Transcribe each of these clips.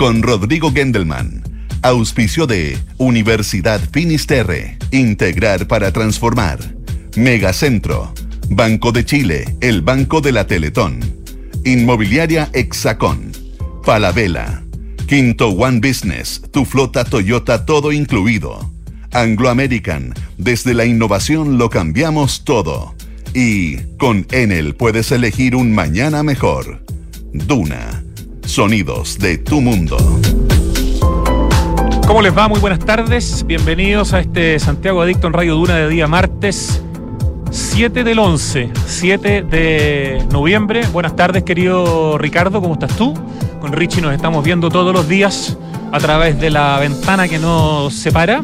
con Rodrigo Gendelman. Auspicio de Universidad Finisterre. Integrar para transformar. Megacentro. Banco de Chile, el Banco de la Teletón. Inmobiliaria Hexacón. Falabella. Quinto One Business, tu flota Toyota todo incluido. Anglo American, desde la innovación lo cambiamos todo. Y con Enel puedes elegir un mañana mejor. Duna, sonidos de tu mundo. ¿Cómo les va? Muy buenas tardes. Bienvenidos a este Santiago Adicto en Radio Duna de día martes 7 del 11, 7 de noviembre. Buenas tardes, querido Ricardo, ¿cómo estás tú? Con Richie nos estamos viendo todos los días a través de la ventana que nos separa.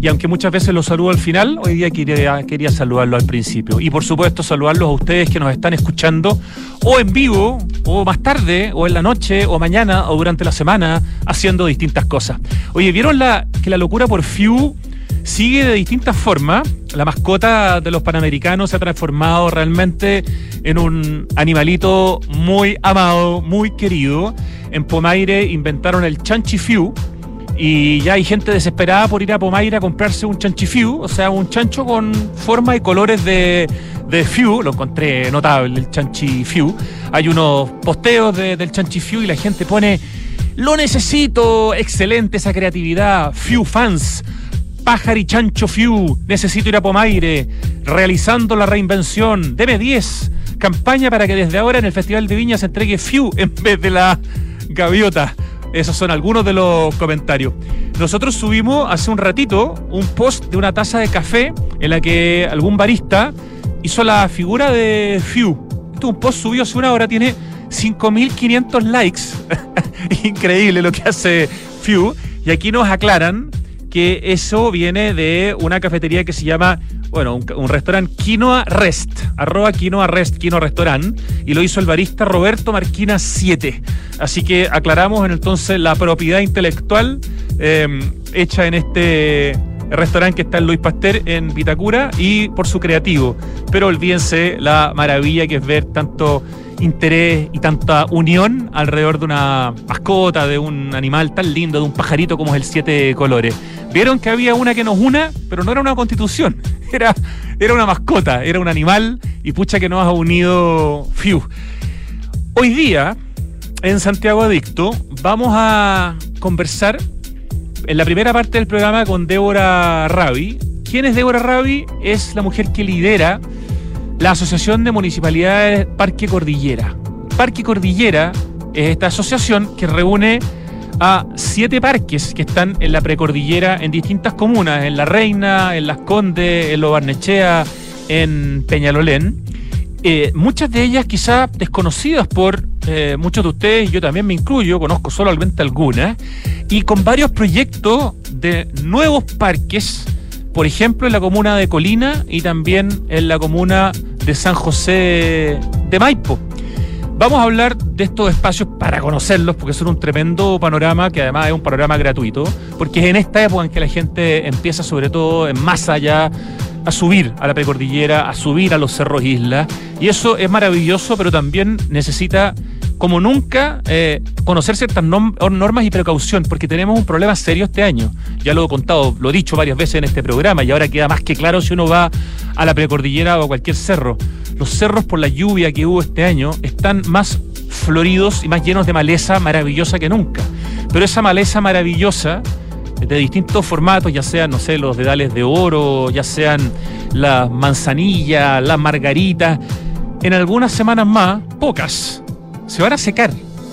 Y aunque muchas veces los saludo al final, hoy día quería, quería saludarlo al principio. Y por supuesto saludarlos a ustedes que nos están escuchando o en vivo, o más tarde, o en la noche, o mañana, o durante la semana, haciendo distintas cosas. Oye, ¿vieron la, que la locura por Few sigue de distintas formas? La mascota de los Panamericanos se ha transformado realmente en un animalito muy amado, muy querido. En Pomaire inventaron el Chanchi Few y ya hay gente desesperada por ir a Pomaire a comprarse un chanchifiu, o sea, un chancho con forma y colores de, de Fiu, lo encontré notable, el chanchifiu. Hay unos posteos del chanchifiu y la gente pone, lo necesito, excelente esa creatividad, Fiu fans, pájaro y chancho Fiu, necesito ir a Pomaire, realizando la reinvención, deme 10, campaña para que desde ahora en el Festival de Viña se entregue Fiu en vez de la gaviota. Esos son algunos de los comentarios. Nosotros subimos hace un ratito un post de una taza de café en la que algún barista hizo la figura de Few. Esto es un post subido hace una hora, tiene 5.500 likes. Increíble lo que hace Few. Y aquí nos aclaran que eso viene de una cafetería que se llama, bueno, un, restaurante Quinoa Rest, arroba Quinoa Rest, Quinoa Restaurant, y lo hizo el barista Roberto Marquina 7. Así que aclaramos en entonces la propiedad intelectual em, hecha en este restaurante que está en Luis Pasteur en Vitacura y por su creativo. Pero olvídense la maravilla que es ver tanto interés y tanta unión alrededor de una mascota, de un animal tan lindo, de un pajarito como es el Siete Colores. Vieron que había una que nos una, pero no era una constitución, era, era una mascota, era un animal y pucha que nos ha unido Fiu. Hoy día, en Santiago Adicto, vamos a conversar en la primera parte del programa con Débora Rabi. ¿Quién es Débora Rabi? Es la mujer que lidera la Asociación de Municipalidades Parque Cordillera. Parque Cordillera es esta asociación que reúne a siete parques que están en la precordillera en distintas comunas, en La Reina, en Las Condes, en Lo Barnechea, en Peñalolén. Eh, muchas de ellas quizá desconocidas por eh, muchos de ustedes, yo también me incluyo, conozco solamente algunas, y con varios proyectos de nuevos parques por ejemplo, en la comuna de Colina y también en la comuna de San José de Maipo. Vamos a hablar de estos espacios para conocerlos, porque son un tremendo panorama, que además es un panorama gratuito, porque es en esta época en que la gente empieza, sobre todo en más allá, a subir a la precordillera, a subir a los cerros islas, y eso es maravilloso, pero también necesita como nunca, eh, conocer ciertas normas y precaución, porque tenemos un problema serio este año. Ya lo he contado, lo he dicho varias veces en este programa, y ahora queda más que claro si uno va a la precordillera o a cualquier cerro. Los cerros, por la lluvia que hubo este año, están más floridos y más llenos de maleza maravillosa que nunca. Pero esa maleza maravillosa, de distintos formatos, ya sean, no sé, los dedales de oro, ya sean las manzanillas, las margaritas, en algunas semanas más, pocas, se van a secar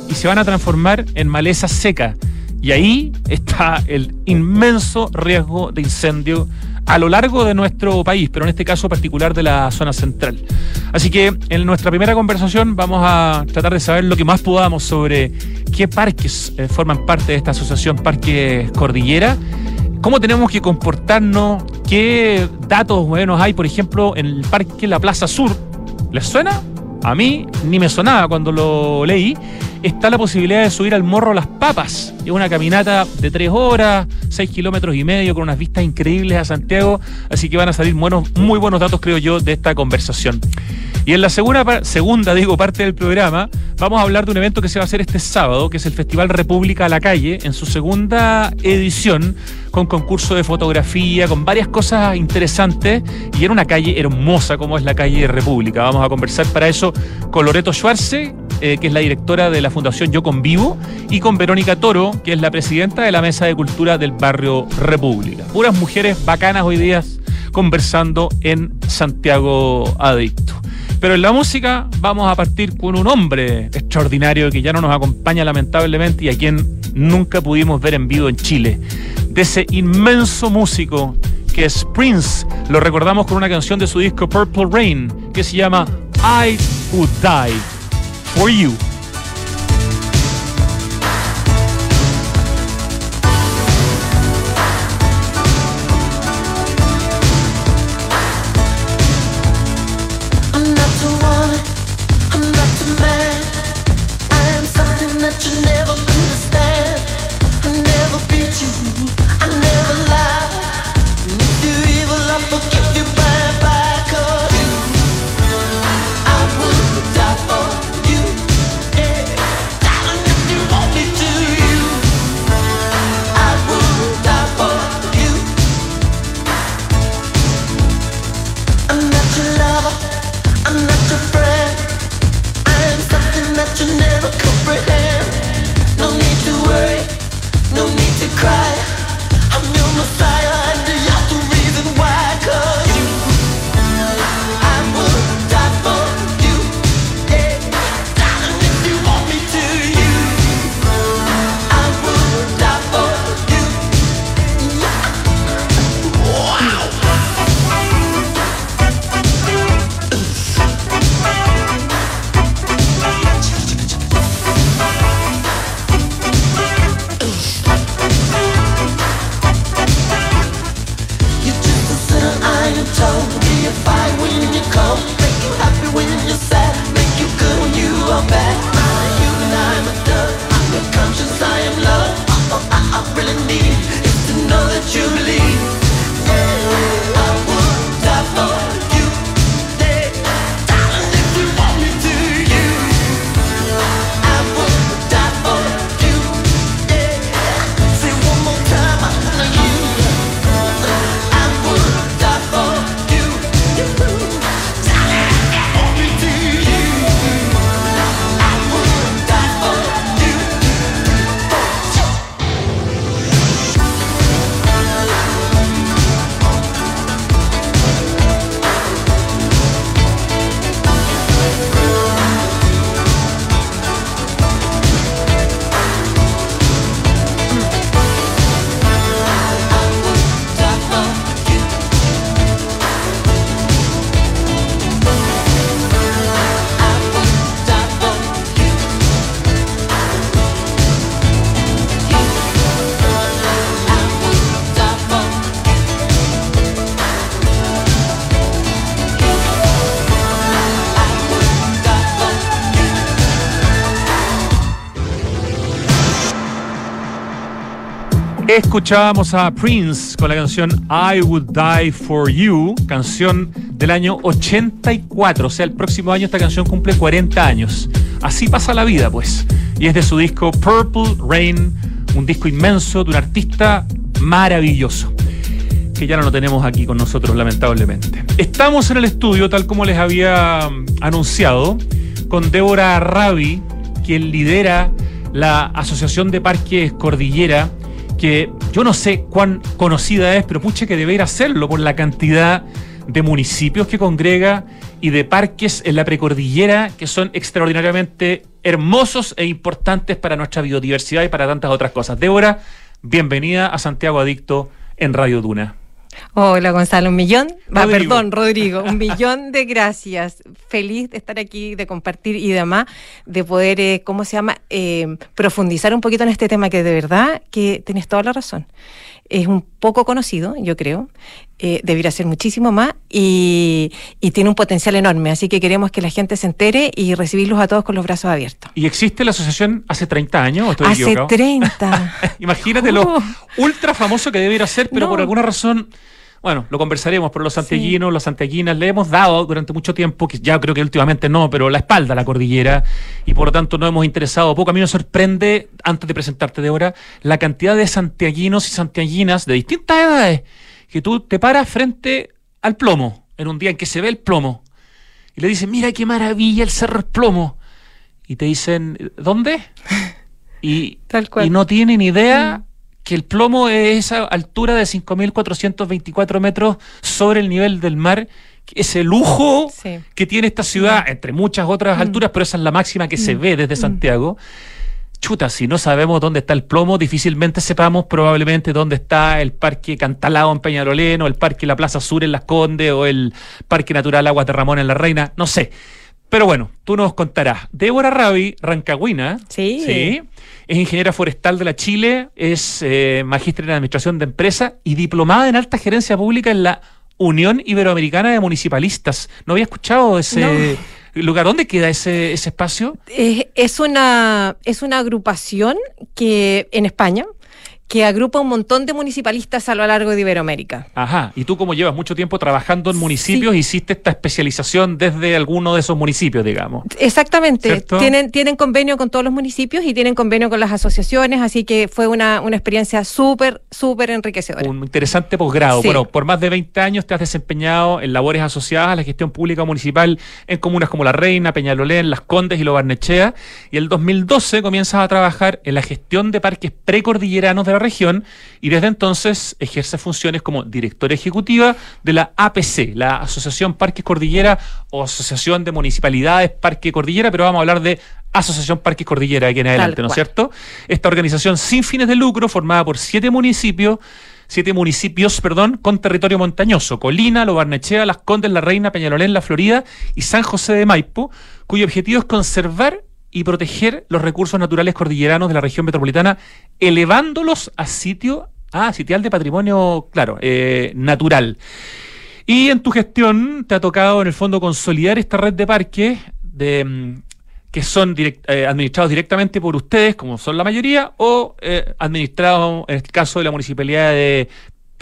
y se van a transformar en maleza seca. Y ahí está el inmenso riesgo de incendio a lo largo de nuestro país, pero en este caso particular de la zona central. Así que en nuestra primera conversación vamos a tratar de saber lo que más podamos sobre qué parques eh, forman parte de esta asociación Parques Cordillera, cómo tenemos que comportarnos, qué datos buenos hay, por ejemplo, en el Parque La Plaza Sur. ¿Les suena? A mí ni me sonaba cuando lo leí. está la posibilidad de subir al Morro Las Papas. Es una caminata de tres horas, seis kilómetros y medio, con unas vistas increíbles a Santiago. Así que van a salir buenos, muy buenos datos, creo yo, de esta conversación. Y en la segunda, segunda digo, parte del programa, vamos a hablar de un evento que se va a hacer este sábado, que es el Festival República a la Calle, en su segunda edición, con concurso de fotografía, con varias cosas interesantes, y en una calle hermosa como es la calle República. Vamos a conversar para eso con Loreto Schwarze, eh, que es la directora de la Fundación Yo Convivo, y con Verónica Toro, que es la presidenta de la Mesa de Cultura del barrio República. Puras mujeres bacanas hoy día conversando en Santiago Adicto. Pero en la música vamos a partir con un hombre extraordinario que ya no nos acompaña lamentablemente y a quien nunca pudimos ver en vivo en Chile. De ese inmenso músico que es Prince. Lo recordamos con una canción de su disco Purple Rain que se llama I Would Die For You. Escuchábamos a Prince con la canción I Would Die For You, canción del año 84, o sea, el próximo año esta canción cumple 40 años. Así pasa la vida, pues. Y es de su disco Purple Rain, un disco inmenso de un artista maravilloso, que ya no lo tenemos aquí con nosotros, lamentablemente. Estamos en el estudio, tal como les había anunciado, con Débora Rabi, quien lidera la Asociación de Parques Cordillera que yo no sé cuán conocida es, pero pucha que debería hacerlo por la cantidad de municipios que congrega y de parques en la precordillera que son extraordinariamente hermosos e importantes para nuestra biodiversidad y para tantas otras cosas. Débora, bienvenida a Santiago Adicto en Radio Duna. Hola Gonzalo, un millón, perdón Rodrigo, un millón de gracias. Feliz de estar aquí, de compartir y demás, de poder, eh, ¿cómo se llama?, eh, profundizar un poquito en este tema que de verdad que tienes toda la razón. Es un poco conocido, yo creo, eh, debería ser muchísimo más y, tiene un potencial enorme, así que queremos que la gente se entere y recibirlos a todos con los brazos abiertos. ¿Y existe la asociación hace 30 años? hace 30. Imagínate lo ultra famoso que debería ser, pero por alguna razón bueno, lo conversaremos, pero los santiaguinos, las santiaguinas, le hemos dado durante mucho tiempo, que ya creo que últimamente no, pero la espalda a la cordillera, y por lo tanto no hemos interesado poco. A mí me sorprende, antes de presentarte de ahora, la cantidad de santiaguinos y santiaguinas de distintas edades, que tú te paras frente al plomo, en un día en que se ve el plomo, y le dices, mira qué maravilla el cerro el plomo, y te dicen, ¿dónde? Y, y no tienen idea. Mm que el plomo es esa altura de 5.424 metros sobre el nivel del mar, ese lujo que tiene esta ciudad, mm. entre muchas otras mm. alturas, pero esa es la máxima que se mm. ve desde Santiago. Chuta, si no sabemos dónde está el plomo, difícilmente sepamos probablemente dónde está el Parque Cantalao en Peñalolén, o el Parque La Plaza Sur en Las Condes, o el Parque Natural Agua de Ramón en La Reina, no sé. Pero bueno, tú nos contarás. Débora Rabi, rancagüina. Sí. Sí. Es ingeniera forestal de la Chile, es eh, magíster en administración de empresa y diplomada en alta gerencia pública en la Unión Iberoamericana de Municipalistas. No había escuchado ese lugar. ¿Dónde queda ese, ese espacio? es, una, es una agrupación que en España que agrupa un montón de municipalistas a lo largo de Iberoamérica. Ajá, y tú como llevas mucho tiempo trabajando en municipios, hiciste esta especialización desde alguno de esos municipios, digamos. Exactamente, tienen, tienen convenio con todos los municipios y tienen convenio con las asociaciones, así que fue una, una experiencia súper, súper enriquecedora. Un interesante posgrado. Bueno, por más de 20 años te has desempeñado en labores asociadas a la gestión pública municipal en comunas como La Reina, Peñalolén, Las Condes y Lo Barnechea, y el 2012 comienzas a trabajar en la gestión de parques precordilleranos de la región y desde entonces ejerce funciones como directora ejecutiva de la APC, la Asociación Parques Cordillera o Asociación de Municipalidades Parque Cordillera, pero vamos a hablar de Asociación Parques Cordillera aquí en adelante, ¿no es cierto? Esta organización sin fines de lucro, formada por siete municipios, siete municipios, perdón, con territorio montañoso, Colina, Lo Barnechea, Las Condes, La Reina, Peñalolén, La Florida y San José de Maipo, cuyo objetivo es conservar y proteger los recursos naturales cordilleranos de la región metropolitana, elevándolos a sitio, a sitial de patrimonio, claro, eh, natural. Y en tu gestión te ha tocado en el fondo consolidar esta red de parques de, mm, que son eh, administrados directamente por ustedes, como son la mayoría, o eh, administrados, en el caso de la municipalidad de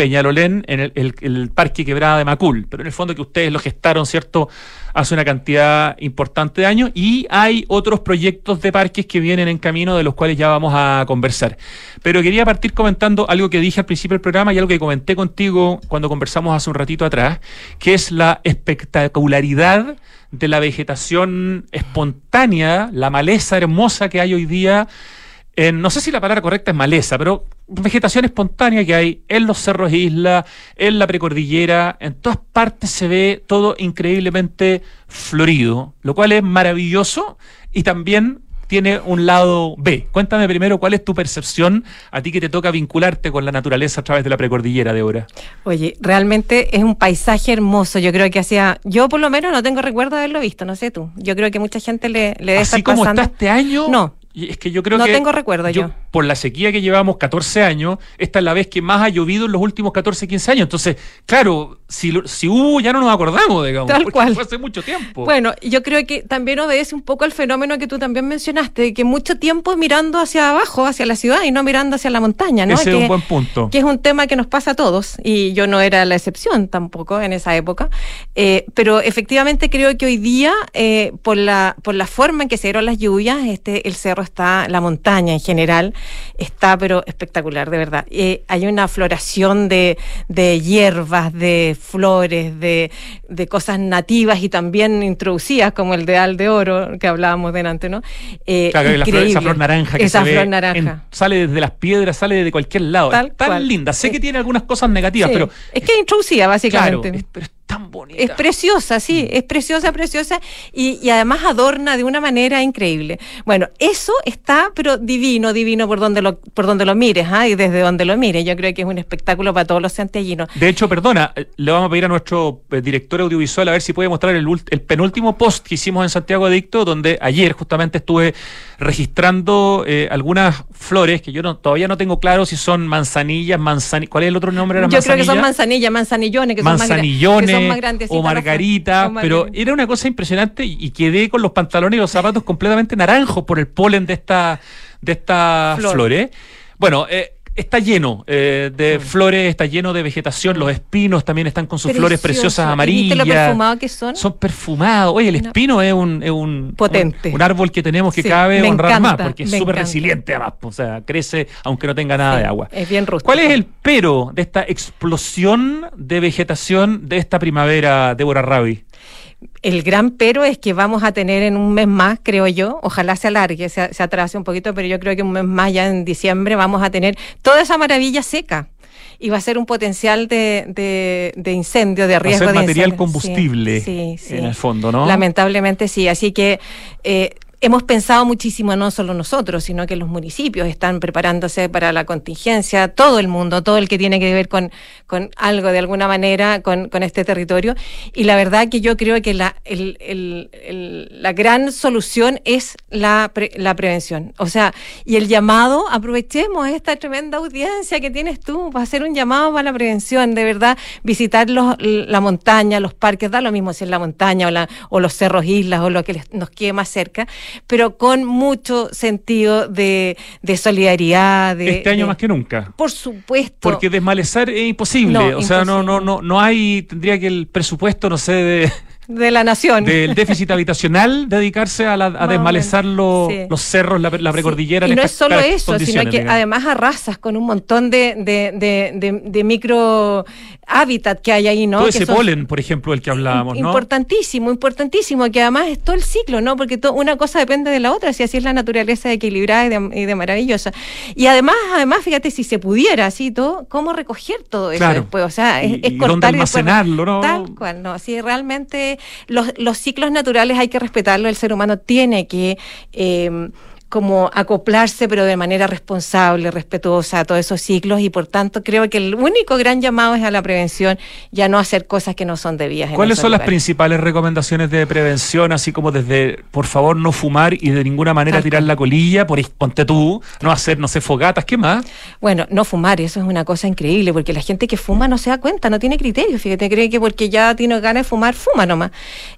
Peñalolén, en el, Parque Quebrada de Macul. Pero en el fondo que ustedes lo gestaron, ¿cierto?, hace una cantidad importante de años y hay otros proyectos de parques que vienen en camino de los cuales ya vamos a conversar. Pero quería partir comentando algo que dije al principio del programa y algo que comenté contigo cuando conversamos hace un ratito atrás, que es la espectacularidad de la vegetación espontánea, la maleza hermosa que hay hoy día no sé si la palabra correcta es maleza, pero vegetación espontánea que hay en los cerros isla, en la precordillera, en todas partes se ve todo increíblemente florido, lo cual es maravilloso y también tiene un lado B. Cuéntame primero cuál es tu percepción a ti que te toca vincularte con la naturaleza a través de la precordillera de ahora. Oye, realmente es un paisaje hermoso. Yo creo que hacía, yo por lo menos no tengo recuerdo de haberlo visto, no sé tú. Yo creo que mucha gente le, le debe Así como está este año. No, es que yo creo que. No tengo recuerdo yo, Por la sequía que llevamos 14 años, esta es la vez que más ha llovido en los últimos 14, 15 años. Entonces, claro, si, si hubo, ya no nos acordamos, digamos. Tal cual. Fue hace mucho tiempo. Bueno, yo creo que también obedece un poco al fenómeno que tú también mencionaste, de que mucho tiempo mirando hacia abajo, hacia la ciudad y no mirando hacia la montaña, ¿no? Ese es un buen punto. Que es un tema que nos pasa a todos y yo no era la excepción tampoco en esa época. Eh, pero efectivamente creo que hoy día, eh, por, la, por la forma en que se dieron las lluvias, este, el cerro está, la montaña en general, está pero espectacular, de verdad. Eh, hay una floración de, de hierbas, de flores, de, de, cosas nativas y también introducidas, como el de Al de Oro, que hablábamos delante, ¿no? Eh, claro, flor, esa flor naranja que esa flor naranja. sale desde las piedras, sale de cualquier lado. Tal tan linda. Sé que tiene algunas cosas negativas, pero... Es que es introducida, básicamente. Claro, pero es tan bonita. Es preciosa, sí, mm. es preciosa, preciosa y, además adorna de una manera increíble. Bueno, eso está, pero divino, divino por donde lo, por donde lo mires, ¿ah? y desde donde lo mires. Yo creo que es un espectáculo para todos los santiaguinos. De hecho, perdona, le vamos a pedir a nuestro eh, director audiovisual a ver si puede mostrar el, el penúltimo post que hicimos en Santiago Adicto, donde ayer justamente estuve registrando eh, algunas flores que yo no, todavía no tengo claro si son manzanillas, manzanillas. ¿Cuál es el otro nombre? yo creo que son manzanillas, manzanillones, que son más, O margarita, pero era una cosa impresionante y quedé con los pantalones y los zapatos completamente naranjos por el polen de esta de estas flores. Bueno, eh, está lleno eh, de mm. flores, está lleno de vegetación, los espinos también están con sus flores preciosas amarillas. lo perfumados que son? Son perfumados. Oye, el espino es un, es un, potente. Un, árbol que tenemos que cabe honrar más, porque es súper resiliente además, o sea, crece aunque no tenga nada de agua. Es bien rústico. ¿Cuál es el pero de esta explosión de vegetación de esta primavera, Débora Rabi? El gran pero es que vamos a tener en un mes más, creo yo, ojalá se alargue, se, se atrase un poquito, pero yo creo que un mes más, ya en diciembre, vamos a tener toda esa maravilla seca. Y va a ser un potencial de, de, incendio, de riesgo va a ser material combustible en el fondo, ¿no? Lamentablemente sí, así que eh, hemos pensado muchísimo, no solo nosotros, sino que los municipios están preparándose para la contingencia, todo el mundo, todo el que tiene que ver con, algo de alguna manera con, este territorio. Y la verdad que yo creo que la, gran solución es la, la prevención. O sea, y el llamado, aprovechemos esta tremenda audiencia que tienes tú para hacer un llamado para la prevención, de verdad, visitar los, la montaña, los parques, da lo mismo si es la montaña o, la, o los cerros, islas o lo que nos quede más cerca pero con mucho sentido de, solidaridad. De, este año más que nunca. Por supuesto. Porque desmalezar es imposible. o sea, no, no, no, no hay, tendría que el presupuesto, no sé, de de la nación. Del déficit habitacional, dedicarse a, a desmalezar los cerros, la, precordillera. Y no es solo eso, sino que además arrasas con un montón de, de, de, micro hábitat que hay ahí, ¿no? Todo ese polen, por ejemplo, el que hablábamos, ¿no? Importantísimo, importantísimo, que además es todo el ciclo, ¿no? Porque una cosa depende de la otra, si así es la naturaleza equilibrada y de, maravillosa. Y además, además, fíjate, si se pudiera así todo, ¿cómo recoger todo eso después? O sea, es, y, cortar almacenarlo, ¿no? Tal cual, ¿no? Así realmente los, los ciclos naturales hay que respetarlo, el ser humano tiene que... Eh, como acoplarse, pero de manera responsable, respetuosa a todos esos ciclos y por tanto creo que el único gran llamado es a la prevención y a no hacer cosas que no son debidas. ¿Cuáles son las principales recomendaciones de prevención, así como desde, por favor, no fumar y de ninguna manera tirar la colilla, por ponte tú, no hacer, no sé, fogatas, ¿qué más? Bueno, no fumar, eso es una cosa increíble, porque la gente que fuma no se da cuenta, no tiene criterio, fíjate, cree que porque ya tiene ganas de fumar, fuma nomás.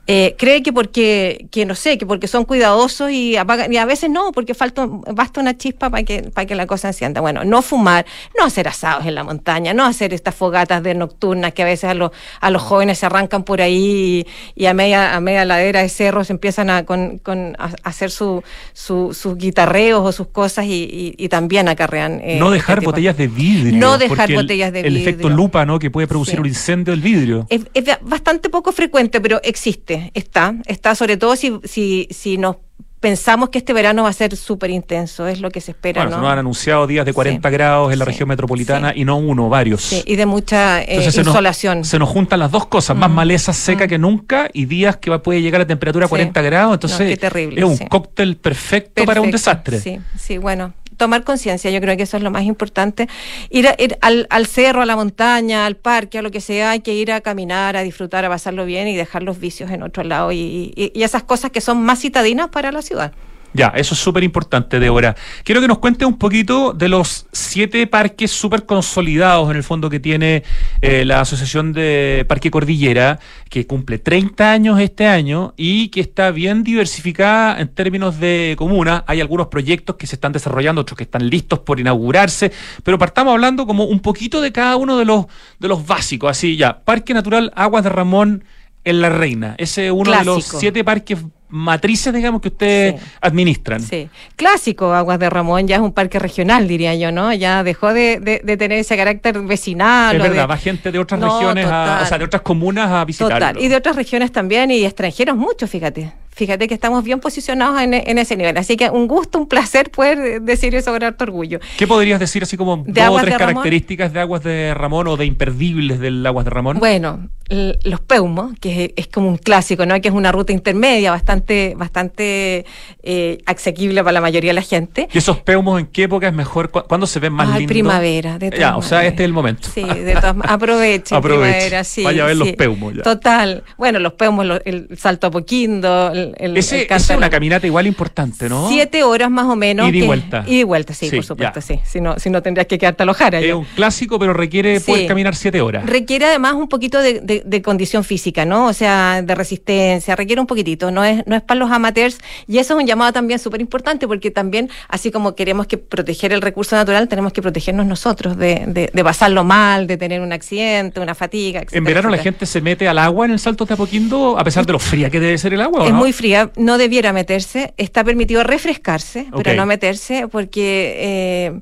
Eh, cree que porque, que no sé, que porque son cuidadosos y apagan, y a veces no, porque falta, basta una chispa para que, para que la cosa encienda. Bueno, no fumar, no hacer asados en la montaña, no hacer estas fogatas de nocturnas que a veces a los, a los jóvenes se arrancan por ahí y, a media, a media ladera de cerros empiezan a, con, con a hacer su, sus guitarreos o sus cosas y, y, también acarrean. Eh, no dejar este botellas de vidrio. No dejar botellas de vidrio. El efecto lupa, ¿no? Que puede producir un incendio del vidrio. Es, es, bastante poco frecuente, pero existe, está, está sobre todo si, si, si nos pensamos que este verano va a ser súper intenso, es lo que se espera. Bueno, ¿no? nos han anunciado días de 40 grados en la región metropolitana y no uno, varios. Sí, y de mucha eh, insolación. Se nos, juntan las dos cosas, más mm. maleza seca mm. que nunca y días que puede llegar a temperatura a 40 grados, entonces es un cóctel perfecto, para un desastre. Sí, sí, bueno, tomar conciencia, yo creo que eso es lo más importante. Ir, al, cerro, a la montaña, al parque, a lo que sea, hay que ir a caminar, a disfrutar, a pasarlo bien y dejar los vicios en otro lado y, y esas cosas que son más citadinas para la ciudad. Ya, eso es súper importante, Débora. Quiero que nos cuente un poquito de los siete parques súper consolidados en el fondo que tiene eh, la Asociación de Parque Cordillera, que cumple 30 años este año y que está bien diversificada en términos de comuna. Hay algunos proyectos que se están desarrollando, otros que están listos por inaugurarse, pero partamos hablando como un poquito de cada uno de los, de los básicos. Así ya, Parque Natural Aguas de Ramón en La Reina. Ese es uno de los siete parques matrices, digamos, que ustedes administran. Sí, clásico, Aguas de Ramón ya es un parque regional, diría yo, ¿no? Ya dejó de, tener ese carácter vecinal. Es verdad, va gente de otras regiones, o sea, de otras comunas a visitarlo. Total, y de otras regiones también, y extranjeros muchos, fíjate. Fíjate que estamos bien posicionados en, en, ese nivel. Así que un gusto, un placer poder decir eso con harto orgullo. ¿Qué podrías decir así como ¿De dos o tres Ramón? características de aguas de Ramón o de imperdibles del aguas de Ramón? Bueno, los peumos, que es, como un clásico, ¿no? Que es una ruta intermedia bastante, bastante eh, asequible para la mayoría de la gente. ¿Y esos peumos en qué época es mejor? ¿Cu- ¿Cuándo se ven más lindos? primavera, de Ya, todas o sea, este es el momento. Sí, de todas ma- aproveche, Aproveche. primavera, sí. Vaya a ver los peumos ya. Total. Bueno, los peumos, el salto a Poquindo, el, el, Ese, el esa es una caminata igual importante, ¿no? Siete horas más o menos. Y que- vuelta. Y vuelta, sí, Sí, por supuesto, ya. sí. Si no, si no tendrías que quedarte a alojar allá. Es un clásico, pero requiere Sí. poder caminar siete horas. Requiere además un poquito de, de- de condición física, ¿no? O sea, de resistencia, requiere un poquitito, no es, no es para los amateurs. Y eso es un llamado también súper importante, porque también, así como queremos que proteger el recurso natural, tenemos que protegernos nosotros de, de- de pasarlo mal, de tener un accidente, una fatiga, etc. en verano la gente se mete al agua en el Salto de Apoquindo, a pesar de lo fría que debe ser el agua, ¿o Es no? muy fría, no debiera meterse, está permitido refrescarse, pero no meterse porque eh,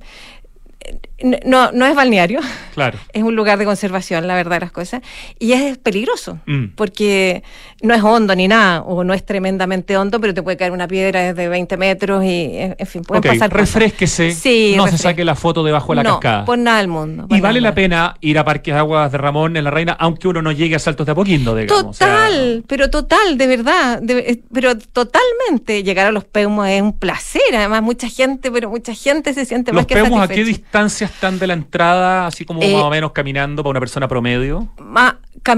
no, no es balneario. Claro. Es un lugar de conservación, la verdad de las cosas. Y es peligroso, Mm. porque no es hondo ni nada, o no es tremendamente hondo, pero te puede caer una piedra desde 20 metros y, en en fin, pueden Ok, pasar refresquese, Sí, no se saque la foto debajo de la no, cascada. por nada del mundo. Y vale la pena ir a Parques de Aguas de Ramón en la Reina, aunque uno no llegue a Saltos de Apoquindo, digamos. o sea, Total, pero total, de verdad, de- eh, pero totalmente llegar a los peumos es un placer, además mucha gente, pero mucha gente se siente ¿Los más que peumos a qué satisfecha. Están de la entrada, así como Eh, más o menos caminando para una persona promedio?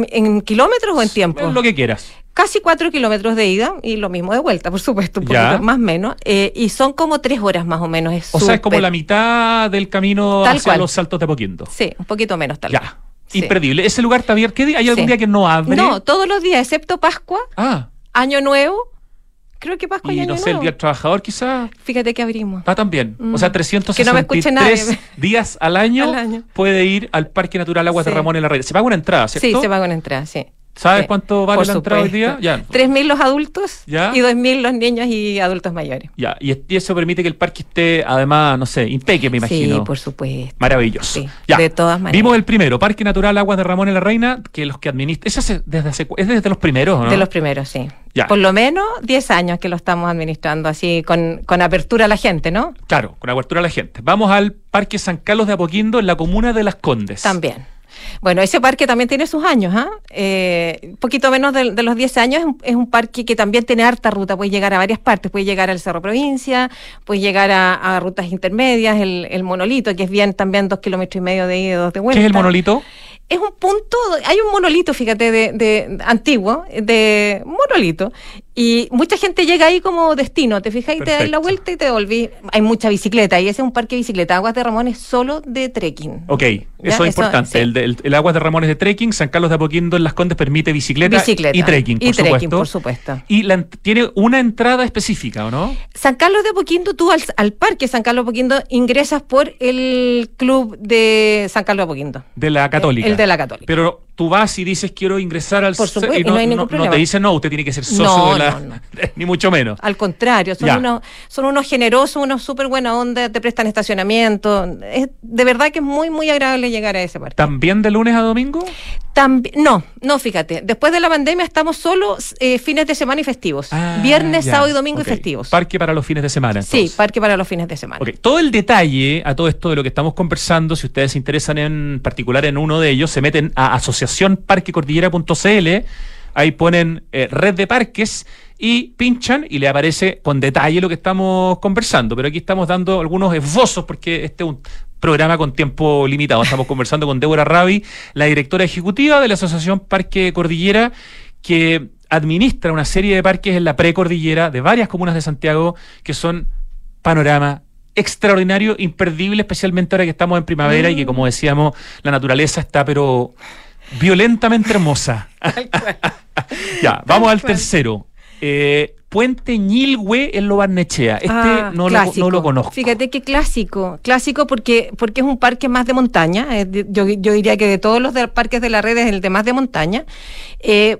¿En kilómetros o en tiempo? Lo que quieras. Casi cuatro kilómetros de ida y lo mismo de vuelta, por supuesto, un Ya. poquito más o menos. eh, y son como tres horas más o menos. Es O sea, es como la mitad del camino Tal hacia cual. los Saltos de Apoquindo. Sí, un poquito menos tal Ya. vez. Sí. Imperdible. ¿Ese lugar está abierto? ¿Hay algún Sí. día que no abre? No, todos los días, excepto Pascua, Ah, Año Nuevo. Creo que Pascua y, no sé, el. Día del Trabajador quizás. Fíjate que abrimos. Ah, también. Mm. O sea, no me escuche 363 nadie. días al año, Al año. puede ir al Parque Natural Aguas de. Ramón en la Reina. Se paga una entrada, ¿cierto? Sí, se va con entrada, sí. ¿Sabes Sí, cuánto vale por la entrada hoy día? Ya. 3.000 los adultos Ya. y 2.000 los niños y adultos mayores. Ya, y, y eso permite que el parque esté, además, no sé, impeque, me imagino. Sí, por supuesto. Maravilloso. Sí, Ya. de todas maneras. Vimos el primero, Parque Natural Aguas de Ramón en la Reina, que los que administran. Hace- desde hace es desde los primeros, ¿o ¿no? De los primeros, sí. Ya. Por lo menos 10 años que lo estamos administrando así, con, con apertura a la gente, ¿no? Claro, con apertura a la gente. Vamos al Parque San Carlos de Apoquindo en la comuna de Las Condes. También. Bueno, ese parque también tiene sus años, ¿ah? Eh, poquito menos de, de los 10 años, es un, es un parque que también tiene harta ruta, puede llegar a varias partes, puede llegar al Cerro Provincia, puede llegar a, a rutas intermedias, el, el monolito, que es bien también dos kilómetros y medio de ida y dos de vuelta. ¿Qué es el monolito? Es un punto, hay un monolito, fíjate, de, de antiguo, de monolito, y mucha gente llega ahí como destino, te fijas y te das la vuelta y te devolví. Hay mucha bicicleta, y ese es un parque de bicicleta. Aguas de Ramón es solo de trekking. Ok, Ya, eso es importante. sí. El, el- el Aguas de Ramón es de trekking, San Carlos de Apoquindo en Las Condes permite bicicleta, Bicicleta. y trekking, por Y trekking, supuesto. por supuesto. Y la tiene una entrada específica, ¿o no? San Carlos de Apoquindo, tú al, al parque San Carlos de Apoquindo ingresas por el club de San Carlos de Apoquindo. De la Católica. El de la Católica. Pero tú vas y dices quiero ingresar al Por ce- supuesto, y y no hay ningún no problema. te dicen no, usted tiene que ser socio No, de la no, no. ni mucho menos. Al contrario, son Ya. unos, son unos generosos, unos súper buena onda, te prestan estacionamiento. Es, de verdad que es muy, muy agradable llegar a ese parque. ¿También de lunes a domingo? También, no, no, fíjate. Después de la pandemia estamos solo eh, fines de semana y festivos. Ah, Viernes, ya. sábado y domingo y festivos. Parque para los fines de semana. sí, entonces. parque para los fines de semana. Ok, Todo el detalle a todo esto de lo que estamos conversando, si ustedes se interesan en particular en uno de ellos, se meten a asociacionparquecordillera.cl, ahí ponen eh, red de parques y pinchan y le aparece con detalle lo que estamos conversando. Pero aquí estamos dando algunos esbozos porque este es un programa con tiempo limitado. Estamos conversando con Débora Rabi, la directora ejecutiva de la Asociación Parque Cordillera, que administra una serie de parques en la precordillera de varias comunas de Santiago que son panorama extraordinario, imperdible, especialmente ahora que estamos en primavera y que, como decíamos, la naturaleza está pero violentamente hermosa. ya, vamos al cual. tercero. Eh, Puente Ñilhue en Lo Barnechea. Este Ah, no, lo, no lo conozco. Fíjate qué clásico, clásico porque, porque es un parque más de montaña, eh, yo, yo diría que de todos los de- parques de la red es el de más de montaña. Eh,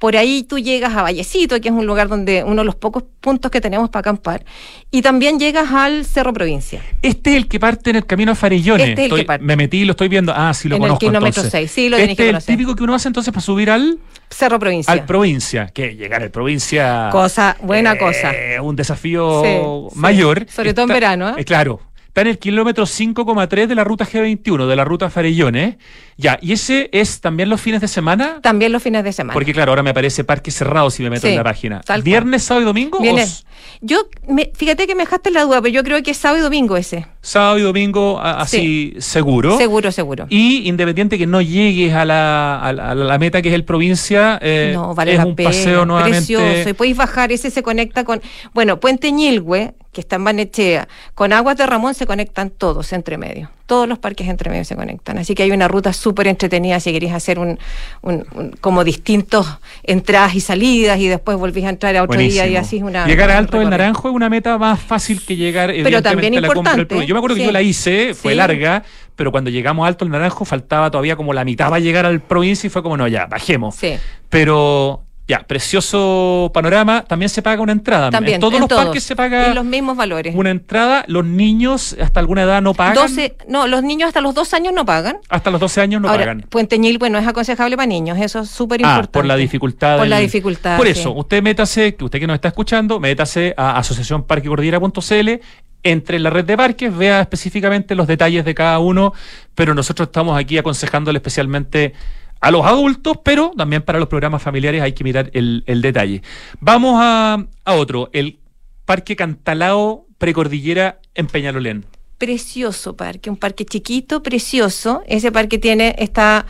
por ahí tú llegas a Vallecito, que es un lugar donde uno de los pocos puntos que tenemos para acampar, y también llegas al Cerro Provincia. Este es el que parte en el camino a Farellones. Este es el Estoy- que parte. Me metí, lo estoy viendo. Ah, sí lo En el conozco kilómetro entonces. seis, sí, lo este que es el típico que uno hace entonces para subir al, Cerro Provincia. al provincia. Que llegar al provincia. Cosa, buena eh, cosa. Un desafío Sí, sí. mayor. Sobre todo en verano, ¿eh? claro. Está en el kilómetro 5,3 de la ruta G21, de la ruta Farellones. Ya, y ese es también los fines de semana. También los fines de semana. Porque claro, ahora me aparece parque cerrado si me meto Sí, en la página. cual. ¿Viernes, sábado y domingo? o Viene- s- Yo, me- fíjate que me dejaste la duda, pero yo creo que es sábado y domingo ese. sábado y domingo a- así seguro. Seguro, seguro. Y independiente que no llegues a la, a la, a la meta que es el provincia, eh, no, vale es la un pena. paseo nuevamente. Precioso. Y podéis bajar, ese se conecta con. Bueno, Puente Ñilgüe, que está en Banechea, con Aguas de Ramón se conectan todos entre medio. Todos los parques entre medio se conectan. Así que hay una ruta súper entretenida si queréis hacer un, un- un- como distintos entradas y salidas y después volvís a entrar a otro día y así es una. llegar a Alto del. Naranjo es una meta más fácil que llegar Pero también a la del importante. Yo me acuerdo que sí. yo la hice, fue Sí. larga, pero cuando llegamos a Alto del Naranjo faltaba todavía como la mitad para llegar al provincia y fue como, no, ya, bajemos. Sí. Pero ya, precioso panorama. También se paga una entrada. También. en todos en los parques se paga Y los mismos valores. una entrada. Los niños hasta alguna edad no pagan. 12, no, los niños hasta los dos años no pagan. Hasta los 12 años no Ahora, pagan. Puente Ñilgüe no es aconsejable para niños, eso es súper Ah, importante. por la dificultad. Por la dificultad. Por sí. eso, usted métase, que usted que nos está escuchando, métase a asociacionparquecordillera.cl, entre en la red de parques, vea específicamente los detalles de cada uno, pero nosotros estamos aquí aconsejándole especialmente a los adultos, pero también para los programas familiares hay que mirar el, el detalle. Vamos a, a otro, el Parque Cantalao Precordillera en Peñalolén. Precioso parque, un parque chiquito, precioso. Ese parque tiene, está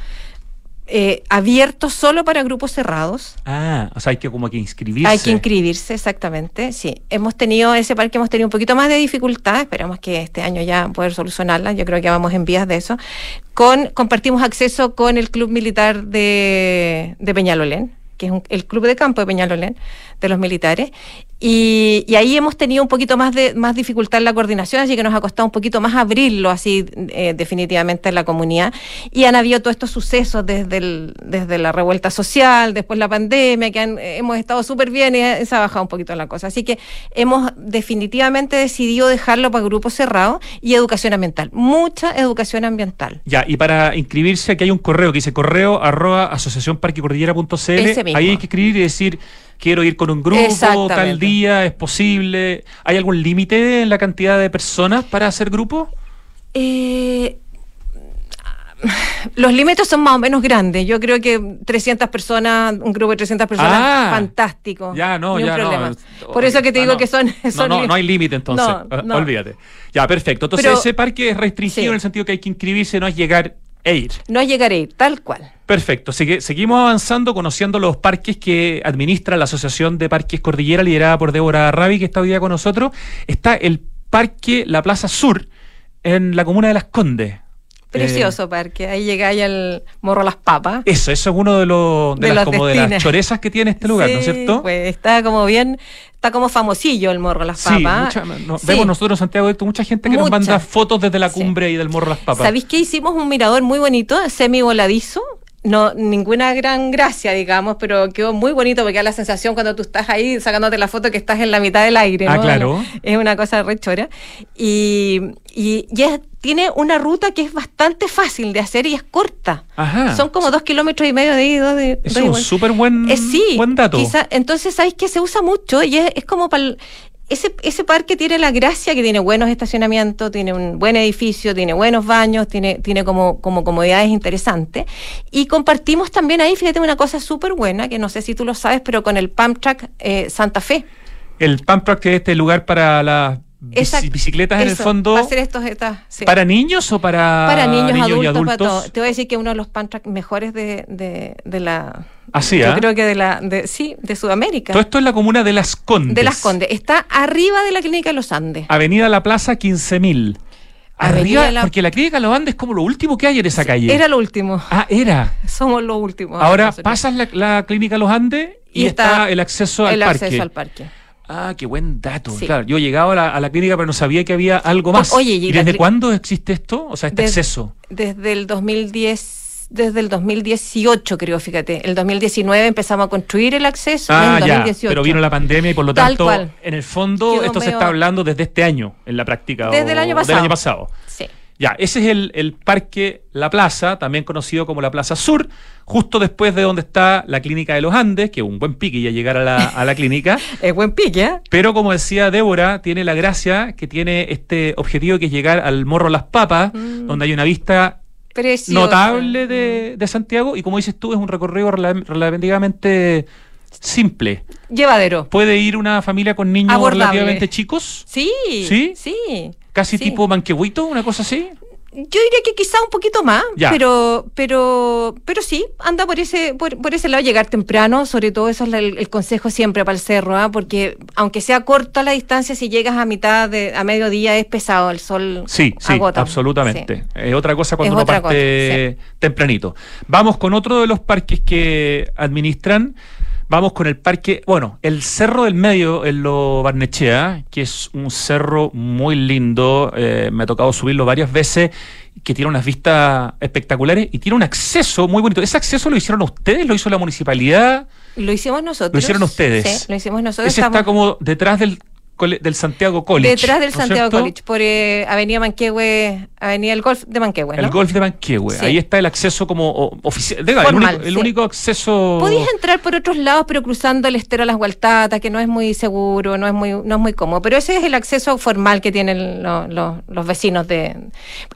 eh, abierto solo para grupos cerrados. Ah, o sea, hay que como que inscribirse. Hay que inscribirse, exactamente. Sí, hemos tenido, ese parque hemos tenido un poquito más de dificultad, esperamos que este año ya poder solucionarla, yo creo que vamos en vías de eso. Con, compartimos acceso con el Club Militar de, de Peñalolén, que es un- el club de campo de Peñalolén, de los militares, y, y ahí hemos tenido un poquito más de más dificultad en la coordinación, así que nos ha costado un poquito más abrirlo así eh, definitivamente en la comunidad. Y han habido todos estos sucesos desde, el, desde la revuelta social, después la pandemia, que han- eh, hemos estado súper bien y eh, se ha bajado un poquito la cosa. Así que hemos definitivamente decidido dejarlo para grupos cerrados y educación ambiental, mucha educación ambiental. Ya, y para inscribirse, aquí hay un correo que dice correo arroba asociacionparquecordillera.cl. Ese mismo. Ahí hay que escribir y decir, quiero ir con un grupo, tal día, es posible. ¿Hay algún límite en la cantidad de personas para hacer grupo? Eh, los límites son más o menos grandes. Yo creo que 300 personas, un grupo de 300 personas, Ah, fantástico. Ya, no, ya problema. no. Por eso que te Ah, digo no. que son, No, son no, no hay límite entonces. No, Ah, no. Olvídate. Ya, perfecto. Entonces Pero- ese parque es restringido Sí. en el sentido que hay que inscribirse, no es llegar e ir. No llegaré a ir, tal cual. Perfecto. Sigue- seguimos avanzando, conociendo los parques que administra la Asociación de Parques Cordillera, liderada por Débora Rabi, que está hoy día con nosotros. Está el Parque La Plaza Sur, en la comuna de Las Condes. Precioso parque. Ahí llegáis al Morro Las Papas. Eh, eso, eso es uno de los, de De las, como de las destinos. chorezas que tiene este lugar, ¿no es Sí, cierto? Pues está como bien, está como famosillo el Morro Las Sí, Papas. mucha- no- Sí. vemos nosotros en Santiago de mucha gente que nos manda fotos desde la Sí. cumbre y del Morro Las Papas. ¿Sabéis que hicimos un mirador muy bonito, semi voladizo? No, ninguna gran gracia, digamos, pero quedó muy bonito porque da la sensación cuando tú estás ahí sacándote la foto que estás en la mitad del aire. Ah, ¿no? claro. Es una cosa re chora. Y, y, y es- tiene una ruta que es bastante fácil de hacer y es corta. Ajá. Son como dos kilómetros y medio de ida, de, es un súper buen, Eh, sí, buen dato. quizá- entonces, ¿sabéis que se usa mucho? Y es, es como para ese, ese parque tiene la gracia que tiene buenos estacionamientos, tiene un buen edificio, tiene buenos baños, tiene, tiene como, como comodidades interesantes. Y compartimos también ahí, fíjate, una cosa súper buena, que no sé si tú lo sabes, pero con el Pump Track eh, Santa Fe. El Pump Track, es este lugar para las bicicletas en el fondo. para hacer estos, estas, sí. ¿Para niños o para, Para niños, adultos, adultos? para todo. Te voy a decir que uno de los Pump Track mejores de, de, de la... Así, yo ¿ah? creo que de la... De, sí, de Sudamérica. Todo esto es la comuna de Las Condes. De Las Condes. Está arriba de la clínica de los Andes. Avenida La Plaza 15.000. Avenida Arriba, La- porque la clínica Los Andes es como lo último que hay en esa calle. Era lo último. Ah, era. Somos los últimos. Ahora pasas la, la clínica Los Andes y, Y está, está el acceso al el parque. acceso al parque. Ah, qué buen dato. Sí. Claro, yo he llegado a la, a la clínica pero no sabía que había algo más. O- oye, y ¿Y la desde cuándo existe esto? O sea, este acceso. Desde el 2010, desde el 2018, creo, fíjate. El 2019 empezamos a construir el acceso. Ah, en el ya, 2018. pero vino la pandemia y por lo Tal tanto, cual. en el fondo, esto se está hablando desde este año, en la práctica. Desde o- el año Del pasado. año pasado. Sí. Ya, ese es el, el Parque La Plaza, también conocido como la Plaza Sur, justo después de donde está la Clínica de los Andes, que es un buen pique ya llegar a la, a la clínica. Es buen pique, ¿eh? Pero como decía Débora, tiene la gracia que tiene este objetivo que es llegar al Morro Las Papas, Mm. donde hay una vista notable de, de Santiago y como dices tú, es un recorrido rela- relativamente simple. Llevadero. ¿Puede ir una familia con niños Abordable. relativamente chicos? Sí. ¿Sí? Sí. Casi Sí. tipo manquehuito, una cosa así. Yo diría que quizá un poquito más, Ya. pero pero pero sí, anda por ese por, por ese lado llegar temprano, sobre todo eso es el, el consejo siempre para el cerro, ¿ah? porque aunque sea corta la distancia, si llegas a mitad de a mediodía es pesado, el sol Sí, sí, agota. absolutamente. Sí. Es otra cosa cuando Es uno parte tempranito. Vamos con otro de los parques que administran. Vamos con el parque, bueno, el Cerro del Medio en Lo Barnechea, que es un cerro muy lindo. eh, me ha tocado subirlo varias veces, que tiene unas vistas espectaculares y tiene un acceso muy bonito. ¿Ese acceso lo hicieron ustedes? ¿Lo hizo la municipalidad? Lo hicimos nosotros. Lo hicieron ustedes. Sí, lo hicimos nosotros. Ese está como detrás del, del Santiago College. detrás del ¿no es Santiago cierto? College, por eh, Avenida Manquehue, Avenida El Golf de Manquehue, ¿no? El golf de Manquehue. Sí. Ahí está el acceso como oficial. El único, el sí. único acceso. Podías entrar por otros lados, pero cruzando el estero a las Gualtatas, que no es muy seguro, no es muy, no es muy cómodo. Pero ese es el acceso formal que tienen lo- lo- los vecinos de.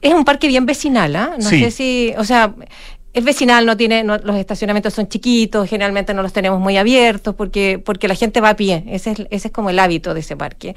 Es un parque bien vecinal, ¿ah? No Sí. sé si, o sea. Es vecinal, no tiene, no- los estacionamientos son chiquitos, generalmente no los tenemos muy abiertos porque, porque la gente va a pie. Ese es, ese es como el hábito de ese parque.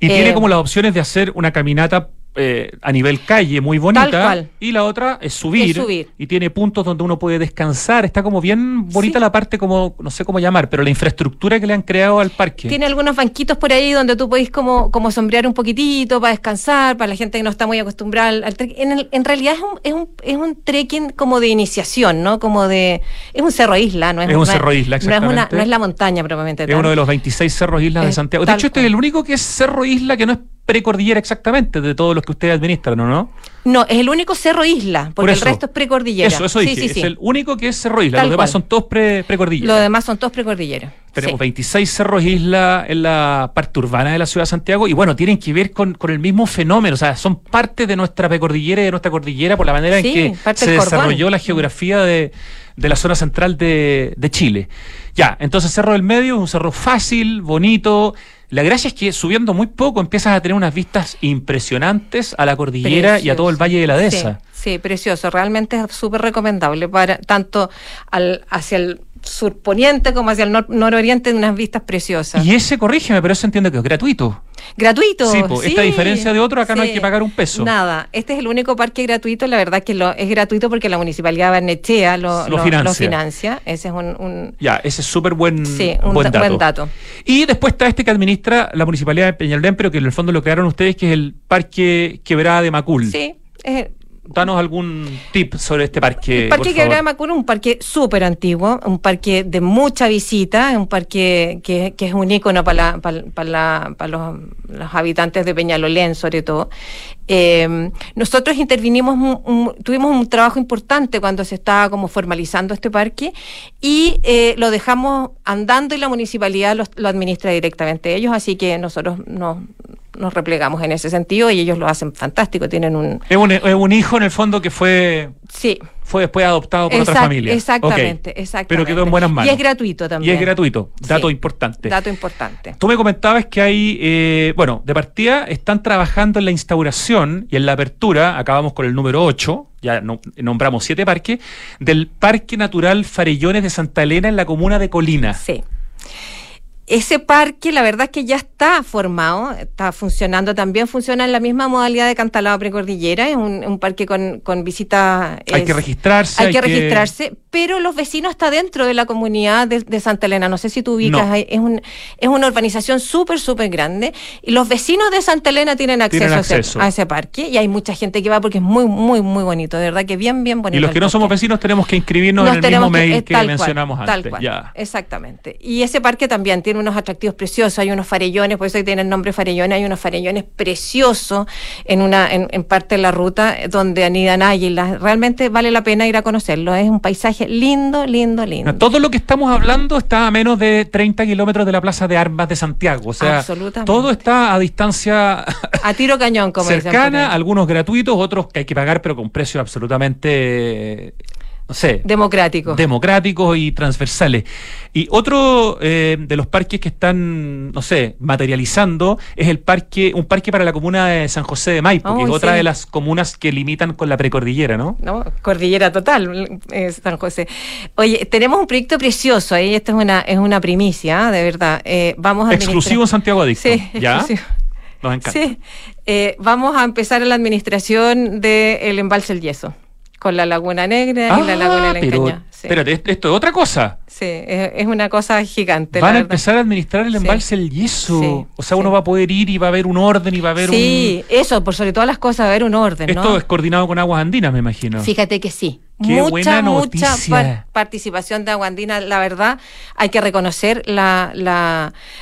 Y tiene Eh, como las opciones de hacer una caminata eh, a nivel calle muy bonita. Y la otra es subir, Es subir. Y tiene puntos donde uno puede descansar. Está como bien bonita Sí. la parte como, no sé cómo llamar, pero la infraestructura que le han creado al parque. Tiene algunos banquitos por ahí donde tú podés como, como sombrear un poquitito para descansar, para la gente que no está muy acostumbrada al, al En, el- en realidad es un, es, un, es un trekking como de iniciación, ¿no? Como de... Es un cerro isla, ¿no? Es un no cerro isla, no es, una, exactamente. no es la montaña propiamente Es uno de los 26 cerros islas de Santiago. De hecho, este es el único que es cerro isla que no es precordillera exactamente de todos los que ustedes administran, ¿o no? No, es el único cerro isla, porque Por el eso. resto es precordillera. Eso, eso Sí, dije. sí, es el único que es cerro isla. Tal los demás cual. son todos pre, precordillera. Los demás son todos precordilleras. Tenemos Sí. 26 cerros isla en la parte urbana de la ciudad de Santiago y bueno, tienen que ver con, con el mismo fenómeno, o sea, son parte de nuestra precordillera y de nuestra cordillera por la manera en que se desarrolló la geografía de, de la zona central de, de Chile. Ya, entonces Cerro del Medio es un cerro fácil, bonito. La gracia es que subiendo muy poco empiezas a tener unas vistas impresionantes a la cordillera y a todo el. Valle de la Dehesa. Sí, sí, precioso. Realmente es súper recomendable para tanto al, hacia el surponiente como hacia el nor- nororiente de unas vistas preciosas. Y ese, corrígeme, pero eso entiendo que es gratuito. Gratuito. Sí, po, esta diferencia de otro, acá no hay que pagar un peso. Nada, este es el único parque gratuito, la verdad que lo, es gratuito porque la Municipalidad de Barnechea lo, financia. lo financia. Ese es un, un- Ya, ese es súper buen, sí, un buen da- dato. buen dato. Y después está este que administra la Municipalidad de Peñalolén, pero que en el fondo lo crearon ustedes, que es el Parque Quebrada de Macul. Sí, es, Danos algún tip sobre este parque. El Parque Quebrada. Macul es un parque súper antiguo, un parque de mucha visita, un parque que, que es un ícono para, la- para, para la- para los, los habitantes de Peñalolén, sobre todo. Eh, nosotros intervinimos, un- un- tuvimos un trabajo importante cuando se estaba como formalizando este parque y eh, lo dejamos andando y la municipalidad lo, lo administra directamente ellos, así que nosotros nos, nos replegamos en ese sentido y ellos lo hacen fantástico, tienen un... Es un, es un hijo en el fondo que fue, Sí, fue después adoptado por otra familia. Exactamente, Ok. exactamente. Pero quedó en buenas manos. Y es gratuito Y también. es gratuito. Dato Sí. importante. Dato importante. Tú me comentabas que hay, eh, bueno, de partida están trabajando en la instauración y en la apertura, acabamos con el número 8, ya no- nombramos siete parques, del Parque Natural Farellones de Santa Elena en la comuna de Colina. Sí. Ese parque, la verdad es que ya está formado, está funcionando también, funciona en la misma modalidad de Cantalado Precordillera, es un, un parque con, con visitas. Hay que registrarse. Hay que registrarse, pero los vecinos está dentro de la comunidad de, de Santa Elena. No sé si tú ubicas, No. es, un, es una urbanización súper, súper grande. Y los vecinos de Santa Elena tienen acceso, Tienen a ese- acceso. A, ese, parque. Y hay mucha gente que va porque es muy, muy, muy bonito. De verdad que bien, bien bonito. Y los que no somos vecinos tenemos que inscribirnos Nos en el mismo tenemos mail eh, que, tal cual, mencionamos tal antes. cual, Ya. Exactamente. Y ese parque también tiene tiene unos atractivos preciosos, hay unos farellones, por eso tiene el nombre farellones, hay unos farellones preciosos en una en, parte de la ruta donde anidan águilas. Realmente vale la pena ir a conocerlo. Es un paisaje lindo, lindo, lindo. Todo lo que estamos hablando está a menos de 30 kilómetros de la Plaza de Armas de Santiago. O sea, todo está a distancia. A tiro cañón, como Cercana, algunos gratuitos, otros que hay que pagar, pero con precios absolutamente no sé. Democráticos. Democráticos y transversales. Y otro eh, de los parques que están, no sé, materializando es el parque, un parque para la comuna de San José de Maipo, que es otra de las comunas que limitan con la precordillera, ¿no? No, cordillera total, eh, San José. Oye, tenemos un proyecto precioso ahí, esto es una, es una primicia, de verdad. Eh, vamos a Exclusivo Santiago Adicto. Sí, ¿Ya? Nos encanta. Sí, vamos a empezar la administración del embalse El Yeso con la Laguna Negra y la Laguna de la Espérate, esto es otra cosa. Sí, es, una cosa gigante. Van a empezar a administrar el embalse el yeso. o sea, uno va a poder ir y va a haber un orden y va a haber un. Sí, eso, por sobre todas las cosas, va a haber un orden. Esto es coordinado con Aguas Andinas, me imagino. Fíjate que sí mucha, mucha participación de Aguandina. La verdad, hay que reconocer la,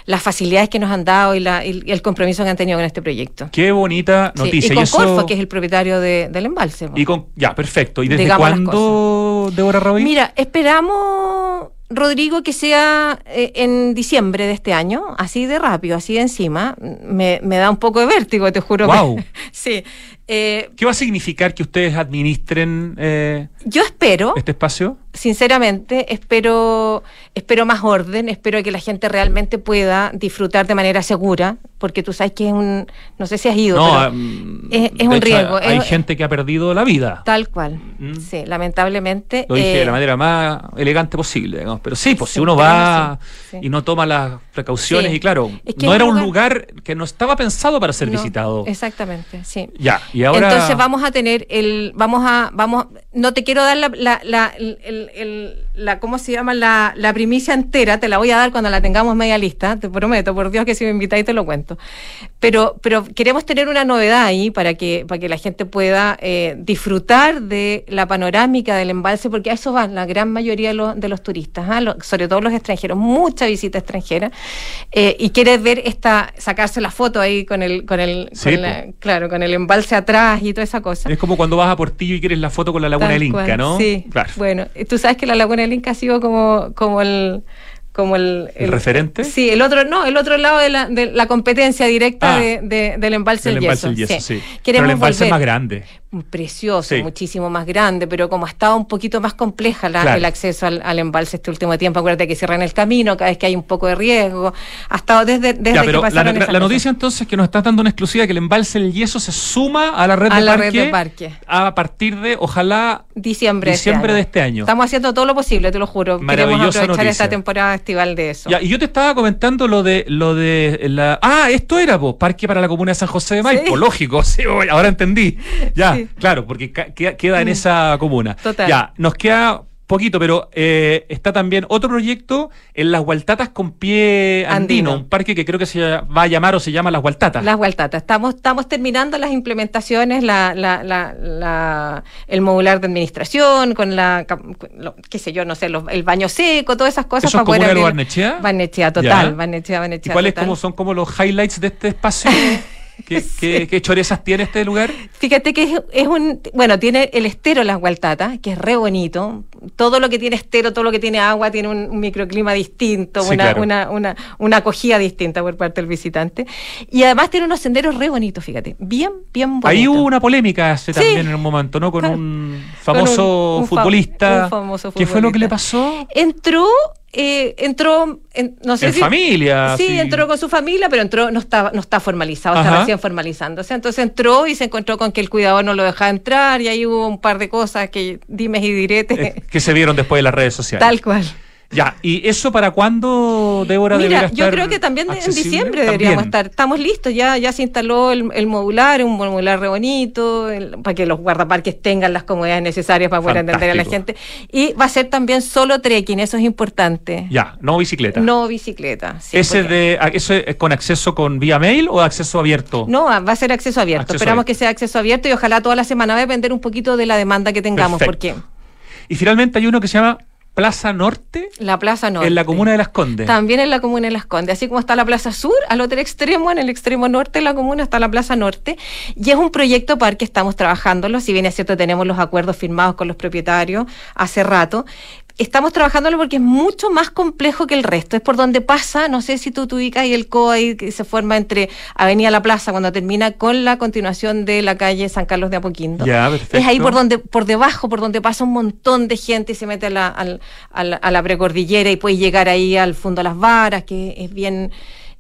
las facilidades que nos han dado y, la, el compromiso que han tenido con este proyecto. Qué bonita noticia. Y con Corfo, que es el propietario del embalse. Y con, ya, perfecto. ¿Y desde cuándo, Débora Rabin? Mira, esperamos Rodrigo, que sea eh, en diciembre de este año, así de rápido, así de encima, me, da un poco de vértigo, te juro. Wow. sí. Eh, ¿Qué va a significar que ustedes administren eh, yo espero este espacio? Sinceramente, espero, espero más orden, espero que la gente realmente pueda disfrutar de manera segura, porque tú sabes que es un, no sé si has ido, pero mm, es, un riesgo. Hay gente que ha perdido la vida. Tal cual, mm. sí, lamentablemente. Lo dije de la manera más elegante posible, digamos. pero sí, pues si uno va y no toma las precauciones, y claro, no era un lugar, que no estaba pensado para ser visitado. Exactamente, sí. Ya, y. Entonces vamos a tener el, vamos a, vamos, no te quiero dar la, la, la el, la ¿cómo se llama? La, la primicia entera, te la voy a dar cuando la tengamos media lista, te prometo, por Dios que si me invitáis te lo cuento. Pero, pero queremos tener una novedad ahí para que, para que la gente pueda eh, disfrutar de la panorámica del embalse, porque a eso van la gran mayoría de los, de los turistas, ¿ah? sobre todo los extranjeros, mucha visita extranjera, eh, y quieres ver esta, sacarse la foto ahí con el, con el, claro, con el embalse atrás y toda esa cosa. Es como cuando vas a Portillo y quieres la foto con la Laguna del Inca, ¿no? Sí, claro. Bueno, tú sabes que la Laguna del Inca ha sido como, como el como el, el, referente. Sí, el otro, no, el otro lado de la, de la competencia directa ah. de, del embalse del yeso. yeso sí. Pero el embalse es más grande precioso, muchísimo más grande, pero como ha estado un poquito más compleja el acceso al, embalse este último tiempo, acuérdate que cierran el camino cada vez que hay un poco de riesgo, ha estado desde, desde que La, la noticia entonces que nos estás dando una exclusiva que el embalse del yeso se suma a la red, a de, la parque red de parque a partir de, ojalá, diciembre, este diciembre de, este año. Estamos haciendo todo lo posible, te lo juro. Queremos aprovechar esta temporada de eso. y yo te estaba comentando lo de lo de la Ah, esto era vos, Parque para la Comuna de San José de Maipo, lógico, sí, ahora entendí. Ya, claro, porque queda en mm. esa comuna. Total. Ya, nos queda poquito, pero eh, está también otro proyecto en Las Hualtatas con pie andino, un parque que creo que se va a llamar o se llama Las Hualtatas. Las Hualtatas. Estamos, estamos terminando las implementaciones, la, la, la, el modular de administración, con la, qué sé yo, no sé, el baño seco, todas esas cosas. ¿Eso para es poder Barnechea? Barnechea, total. Barnechea, Barnechea, ¿Y cuáles como son como los highlights de este espacio? ¿Qué, qué, chorezas tiene este lugar? Fíjate que es, un. Bueno, tiene el estero Las Gualtatas, que es re bonito. Todo lo que tiene estero, todo lo que tiene agua, tiene un, microclima distinto, una, una, una, acogida distinta por parte del visitante. Y además tiene unos senderos re bonitos, fíjate. Bien, bien bonitos. Ahí hubo una polémica hace también en un momento, ¿no? Con un famoso futbolista. famoso ¿Qué fue lo que le pasó? Entró eh, entró, en, no sé en familia. Sí, entró con su familia, pero entró, no está, no está formalizado, está recién formalizándose. Entonces entró y se encontró con que el cuidador no lo dejaba entrar y ahí hubo un par de cosas que dimes y diretes. Eh, que se vieron después de las redes sociales. Tal cual. Ya, ¿y eso para cuándo, Débora, Mira, yo creo que también en diciembre deberíamos estar. Estamos listos, ya, ya se instaló el, modular, un modular re bonito, para que los guardaparques tengan las comodidades necesarias para poder atender a la gente. Y va a ser también solo trekking, eso es importante. Ya, no bicicleta. No bicicleta. ¿Ese de, ¿Eso es con acceso con vía mail o acceso abierto? No, va a ser acceso abierto. Esperamos que sea acceso abierto y ojalá toda la semana va a depender un poquito de la demanda que tengamos. Porque y finalmente hay uno que se llama Plaza Norte. La Plaza Norte. En la comuna de Las Condes. También en la comuna de Las Condes. Así como está la Plaza Sur, al otro extremo, en el extremo norte de la comuna, está la Plaza Norte. Y es un proyecto parque, estamos trabajándolo. Si bien es cierto, tenemos los acuerdos firmados con los propietarios hace rato estamos trabajándolo porque es mucho más complejo que el resto. Es por donde pasa, no sé si tú te ubicas y el COA que se forma entre Avenida La Plaza cuando termina con la continuación de la calle San Carlos de Apoquindo. es ahí por donde, por debajo, por donde pasa un montón de gente y se mete a la, a la precordillera y puede llegar ahí al fondo de las varas, que es bien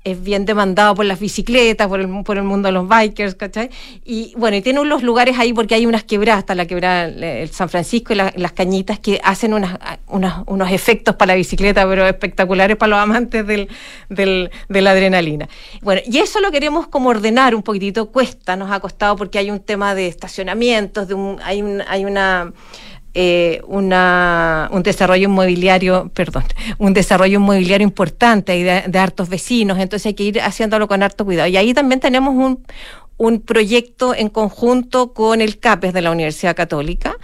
es bien demandado por las bicicletas, por el, por el mundo de los bikers, ¿cachai? Y bueno, y tiene unos lugares ahí porque hay unas quebradas, hasta la quebrada el San Francisco y las cañitas que hacen unas, unos efectos para la bicicleta, pero espectaculares para los amantes del, del, de la adrenalina. Bueno, y eso lo queremos como ordenar un poquitito, cuesta, nos ha costado porque hay un tema de estacionamientos, de un, hay, un, hay una eh, una, un desarrollo inmobiliario, perdón, un desarrollo inmobiliario importante de, hartos vecinos, entonces hay que ir haciéndolo con harto cuidado. Y ahí también tenemos un, un proyecto en conjunto con el CAPES de la Universidad Católica.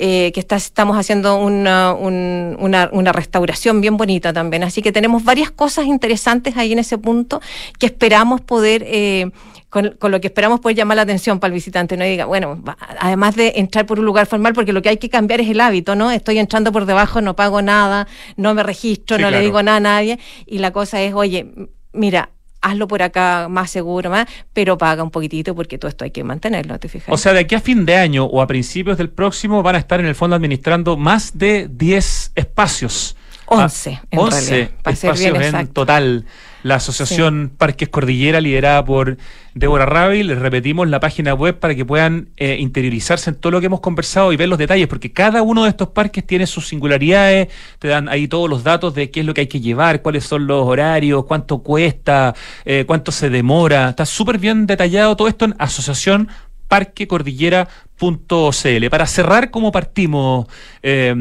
Eh, que está, estamos haciendo una, una, una, restauración bien bonita también. Así que tenemos varias cosas interesantes ahí en ese punto que esperamos poder eh, con, lo que esperamos poder llamar la atención para el visitante, no diga, bueno, además de entrar por un lugar formal, porque lo que hay que cambiar es el hábito, ¿no? Estoy entrando por debajo, no pago nada, no me registro, no le digo nada a nadie, y la cosa es, oye, mira, hazlo por acá más seguro, más, pero paga un poquitito porque todo esto hay que mantenerlo, ¿te fijas? O sea, de aquí a fin de año o a principios del próximo van a estar en el fondo administrando más de 10 espacios. 11, ah, en 11 espacios en total la Asociación Parques Cordillera, liderada por Débora Rabi. Les repetimos la página web para que puedan eh, interiorizarse en todo lo que hemos conversado y ver los detalles, porque cada uno de estos parques tiene sus singularidades, te dan ahí todos los datos de qué es lo que hay que llevar, cuáles son los horarios, cuánto cuesta, eh, cuánto se demora. Está súper bien detallado todo esto en Asociación parquecordillera.cl. Para cerrar, ¿cómo partimos, eh,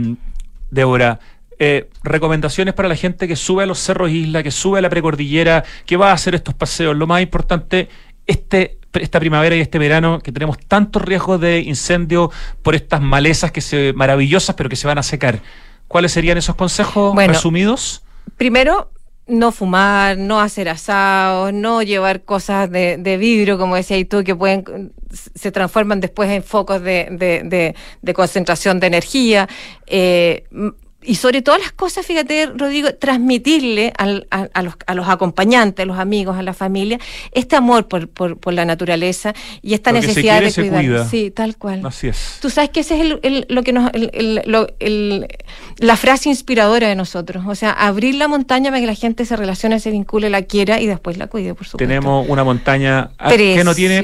Débora? Eh, recomendaciones para la gente que sube a los cerros Isla, que sube a la precordillera, que va a hacer estos paseos. Lo más importante, este, esta primavera y este verano, que tenemos tantos riesgos de incendio por estas malezas que se, maravillosas, pero que se van a secar. ¿Cuáles serían esos consejos resumidos? Primero, no fumar, no hacer asados, no llevar cosas de, de vidrio, como decías tú, que pueden se transforman después en focos de, de, de concentración de energía. Eh, y sobre todas las cosas, fíjate, Rodrigo, transmitirle al, a, los, a, los, acompañantes, a los amigos, a la familia, este amor por, por, por la naturaleza y esta necesidad de cuidar. Sí, tal cual. Así es. Tú sabes que ese es el, lo que nos, el, la frase inspiradora de nosotros. O sea, abrir la montaña para que la gente se relacione, se vincule, la quiera y después la cuide, por supuesto. Tenemos una montaña ah, que no tiene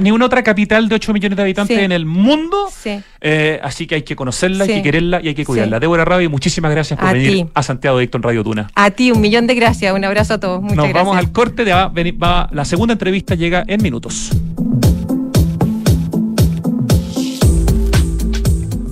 ni una otra capital de 8 millones de habitantes en el mundo. Sí. Eh, así que hay que conocerla, hay que quererla y hay que cuidarla. Débora Rabi, muchísimas gracias por venir a Santiago Dicto en Radio Tuna. A ti, un millón de gracias. Un abrazo a todos. Muchas Nos vamos al corte. De, va, va, la segunda entrevista llega en minutos.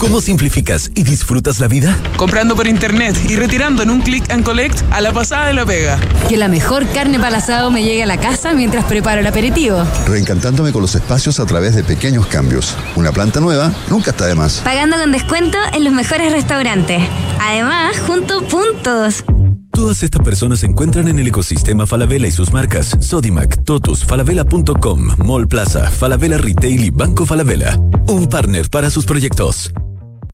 ¿Cómo simplificas y disfrutas la vida? Comprando por internet y retirando en un click and collect a la pasada de la pega. Que la mejor carne para asado me llegue a la casa mientras preparo el aperitivo. Reencantándome con los espacios a través de pequeños cambios. Una planta nueva nunca está de más. Pagando con descuento en los mejores restaurantes. Además, junto puntos. Todas estas personas se encuentran en el ecosistema Falabella y sus marcas Sodimac, Totus, Falabella.com, Mall Plaza, Falabella Retail y Banco Falabella. Un partner para sus proyectos.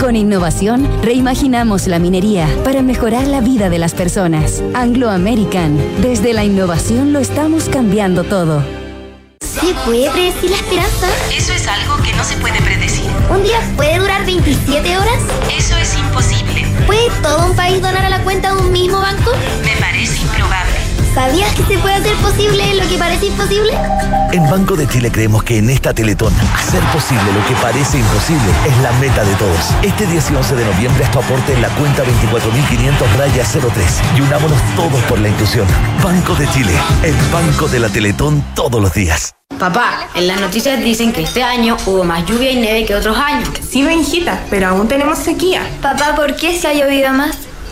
Con innovación reimaginamos la minería para mejorar la vida de las personas. Anglo American. Desde la innovación lo estamos cambiando todo. ¿Se puede predecir la esperanza? Eso es algo que no se puede predecir. ¿Un día puede durar 27 horas? Eso es imposible. ¿Puede todo un país donar a la cuenta de un mismo banco? ¿Sabías que se puede hacer posible lo que parece imposible? En Banco de Chile creemos que en esta Teletón, hacer posible lo que parece imposible es la meta de todos. Este 10 y 11 de noviembre haz tu aporte en la cuenta 24.500 raya 03 y unámonos todos por la inclusión. Banco de Chile, el banco de la Teletón todos los días. Papá, en las noticias dicen que este año hubo más lluvia y nieve que otros años. Sí, Benjita, pero aún tenemos sequía. Papá, ¿por qué se ha llovido más?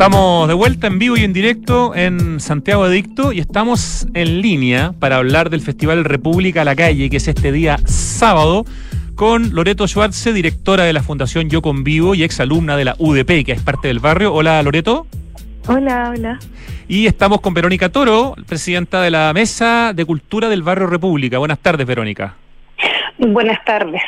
Estamos de vuelta en vivo y en directo en Santiago Adicto y estamos en línea para hablar del Festival República a la Calle, que es este día sábado, con Loreto Schwartze, directora de la Fundación Yo Convivo y exalumna de la UDP, que es parte del barrio. Hola, Loreto. Hola, hola. Y estamos con Verónica Toro, presidenta de la Mesa de Cultura del Barrio República. Buenas tardes, Verónica. Buenas tardes.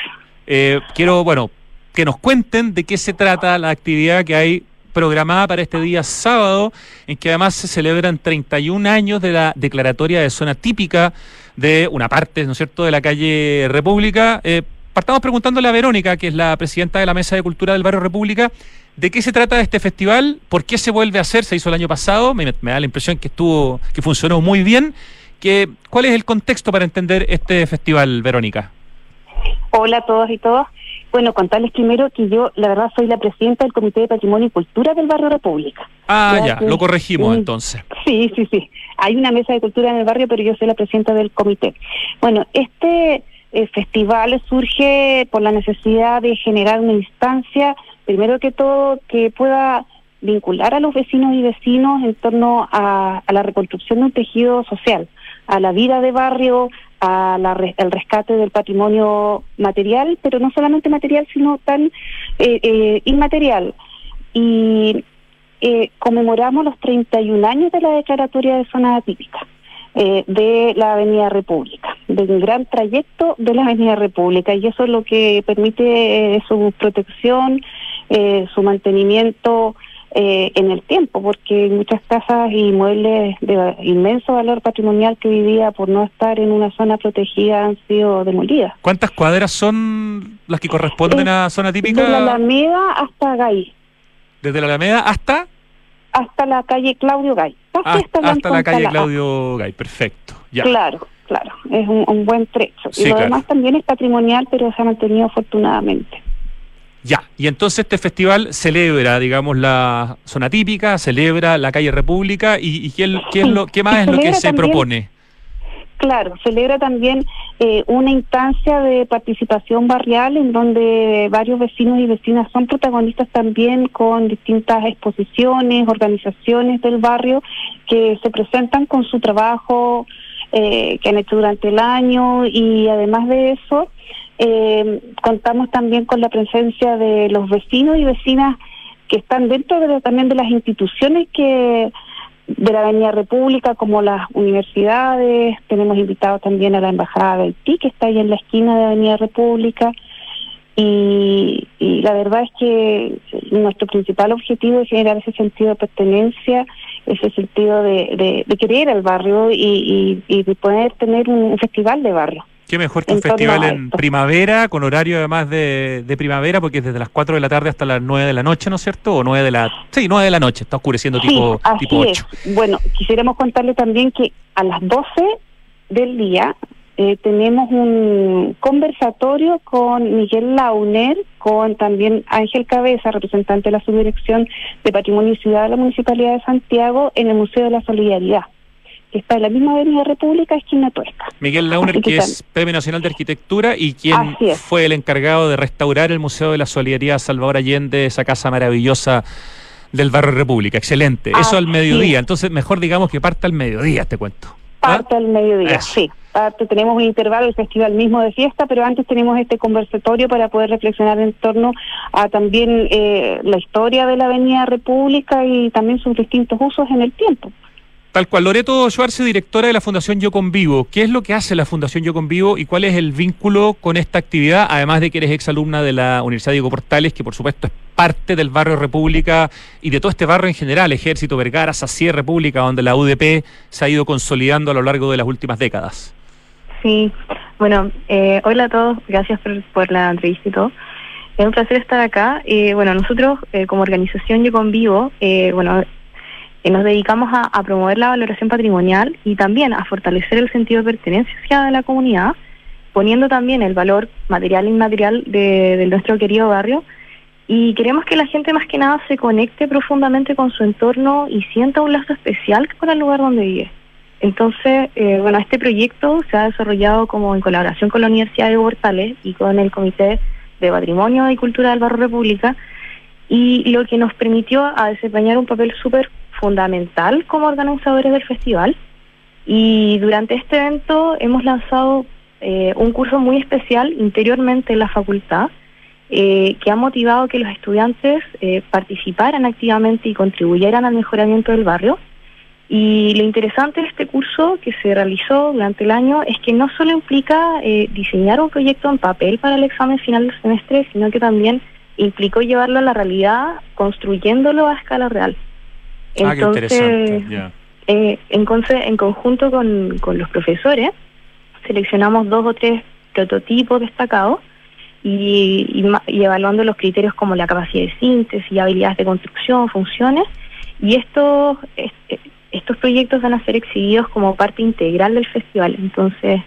Eh, quiero, bueno, que nos cuenten de qué se trata la actividad que hay programada para este día sábado, en que además se celebran 31 años de la declaratoria de zona típica de una parte, ¿no es cierto?, de la calle República. Eh, partamos preguntándole a Verónica, que es la presidenta de la Mesa de Cultura del Barrio República, ¿de qué se trata este festival? ¿Por qué se vuelve a hacer? Se hizo el año pasado, me, da la impresión que estuvo, que funcionó muy bien. Que, ¿Cuál es el contexto para entender este festival, Verónica? Hola a todos y todas. Bueno, contarles primero que yo, la verdad, soy la presidenta del Comité de Patrimonio y Cultura del Barrio República. Ah, ya, lo corregimos entonces. Sí, sí, sí. Hay una mesa de cultura en el barrio, pero yo soy la presidenta del comité. Bueno, este eh, festival surge por la necesidad de generar una instancia, primero que todo, que pueda vincular a los vecinos y vecinos en torno a, a la reconstrucción de un tejido social, a la vida de barrio, al rescate del patrimonio material, pero no solamente material, sino tan eh, eh, inmaterial. Y eh, conmemoramos los 31 años de la declaratoria de zona atípica de la Avenida República, de un gran trayecto de la Avenida República, y eso es lo que permite su protección, su mantenimiento eh, en el tiempo, porque muchas casas y muebles de inmenso valor patrimonial que vivía por no estar en una zona protegida han sido demolidas. ¿Cuántas cuadras son las que corresponden a zona típica? Desde la Alameda hasta Gaí. ¿Desde la Alameda hasta? hasta la calle Claudio Gay. Casi Hasta, hasta la calle. Claudio Gay, perfecto. Ya. Claro, claro, es un, un buen trecho. Sí, y lo claro. demás también es patrimonial, pero se ha mantenido afortunadamente. Ya, y entonces este festival celebra, digamos, la zona típica, celebra la calle República y, y ¿qué, es- qué es lo, qué más es lo que se también- propone? Claro, celebra también eh, una instancia de participación barrial en donde varios vecinos y vecinas son protagonistas también con distintas exposiciones, organizaciones del barrio que se presentan con su trabajo eh, que han hecho durante el año y además de eso eh, contamos también con la presencia de los vecinos y vecinas que están dentro de, también de las instituciones que de la Avenida República, como las universidades, tenemos invitados también a la Embajada de Haití, que está ahí en la esquina de Avenida República, y, la verdad es que nuestro principal objetivo es generar ese sentido de pertenencia, ese sentido de, de, de querer al barrio y, y, y de poder tener un festival de barrio. Qué mejor que un festival en primavera, con horario además de, de primavera, porque es desde las 4 de la tarde hasta las 9 de la noche, ¿no es cierto? O 9 de la... Sí, 9 de la noche, está oscureciendo tipo, así tipo 8. es. Bueno, quisiéramos contarle también que a las 12 del día eh, tenemos un conversatorio con Miguel Launer, con también Ángel Cabeza, representante de la Subdirección de Patrimonio y Ciudad de la Municipalidad de Santiago, en el Museo de la Solidaridad, que está en la misma Avenida República, esquina Tuesca. Miguel Launer, que que es Premio Nacional de Arquitectura y quien fue el encargado de restaurar el Museo de la Solidaridad Salvador Allende, esa casa maravillosa del barrio República. Excelente. Eso al mediodía. es. Entonces, mejor digamos que parta al mediodía, te cuento. Parte al mediodía, Eso. sí. Parte, tenemos un intervalo del festival mismo de fiesta, pero antes tenemos este conversatorio para poder reflexionar en torno a también eh, la historia de la Avenida República y también sus distintos usos en el tiempo. Tal cual. Loreto Schwarze, directora de la Fundación Yo Convivo. ¿Qué es lo que hace la Fundación Yo Convivo y cuál es el vínculo con esta actividad? Además de que eres exalumna de la Universidad Diego Portales, que por supuesto es parte del barrio República y de todo este barrio en general, Ejército, Vergara, Sacier, República, donde la UDP se ha ido consolidando a lo largo de las últimas décadas. Sí, bueno, eh, hola a todos, gracias por, por la entrevista y todo. Es un placer estar acá. Eh, bueno, nosotros eh, como organización Yo Convivo, eh, bueno, eh, nos dedicamos a, promover la valoración patrimonial y también a fortalecer el sentido de pertenencia hacia la comunidad, poniendo también el valor material e inmaterial de, de nuestro querido barrio. Y queremos que la gente más que nada se conecte profundamente con su entorno y sienta un lazo especial con el lugar donde vive. Entonces, eh, bueno, este proyecto se ha desarrollado como en colaboración con la Universidad de Portales y con el Comité de Patrimonio y Cultura del Barrio República y lo que nos permitió a desempeñar un papel súper fundamental como organizadores del festival. Y durante este evento hemos lanzado eh, un curso muy especial interiormente en la facultad eh, que ha motivado que los estudiantes eh, participaran activamente y contribuyeran al mejoramiento del barrio. Y lo interesante de este curso que se realizó durante el año es que no solo implica eh, diseñar un proyecto en papel para el examen final del semestre, sino que también implicó llevarlo a la realidad construyéndolo a escala real. ah, qué interesante. ya. Eh, entonces, en conjunto con, con los profesores, seleccionamos dos o tres prototipos destacados y, y ma- y evaluando los criterios como la capacidad de síntesis, habilidades de construcción, funciones. Y estos, es- estos proyectos van a ser exhibidos como parte integral del festival. Entonces,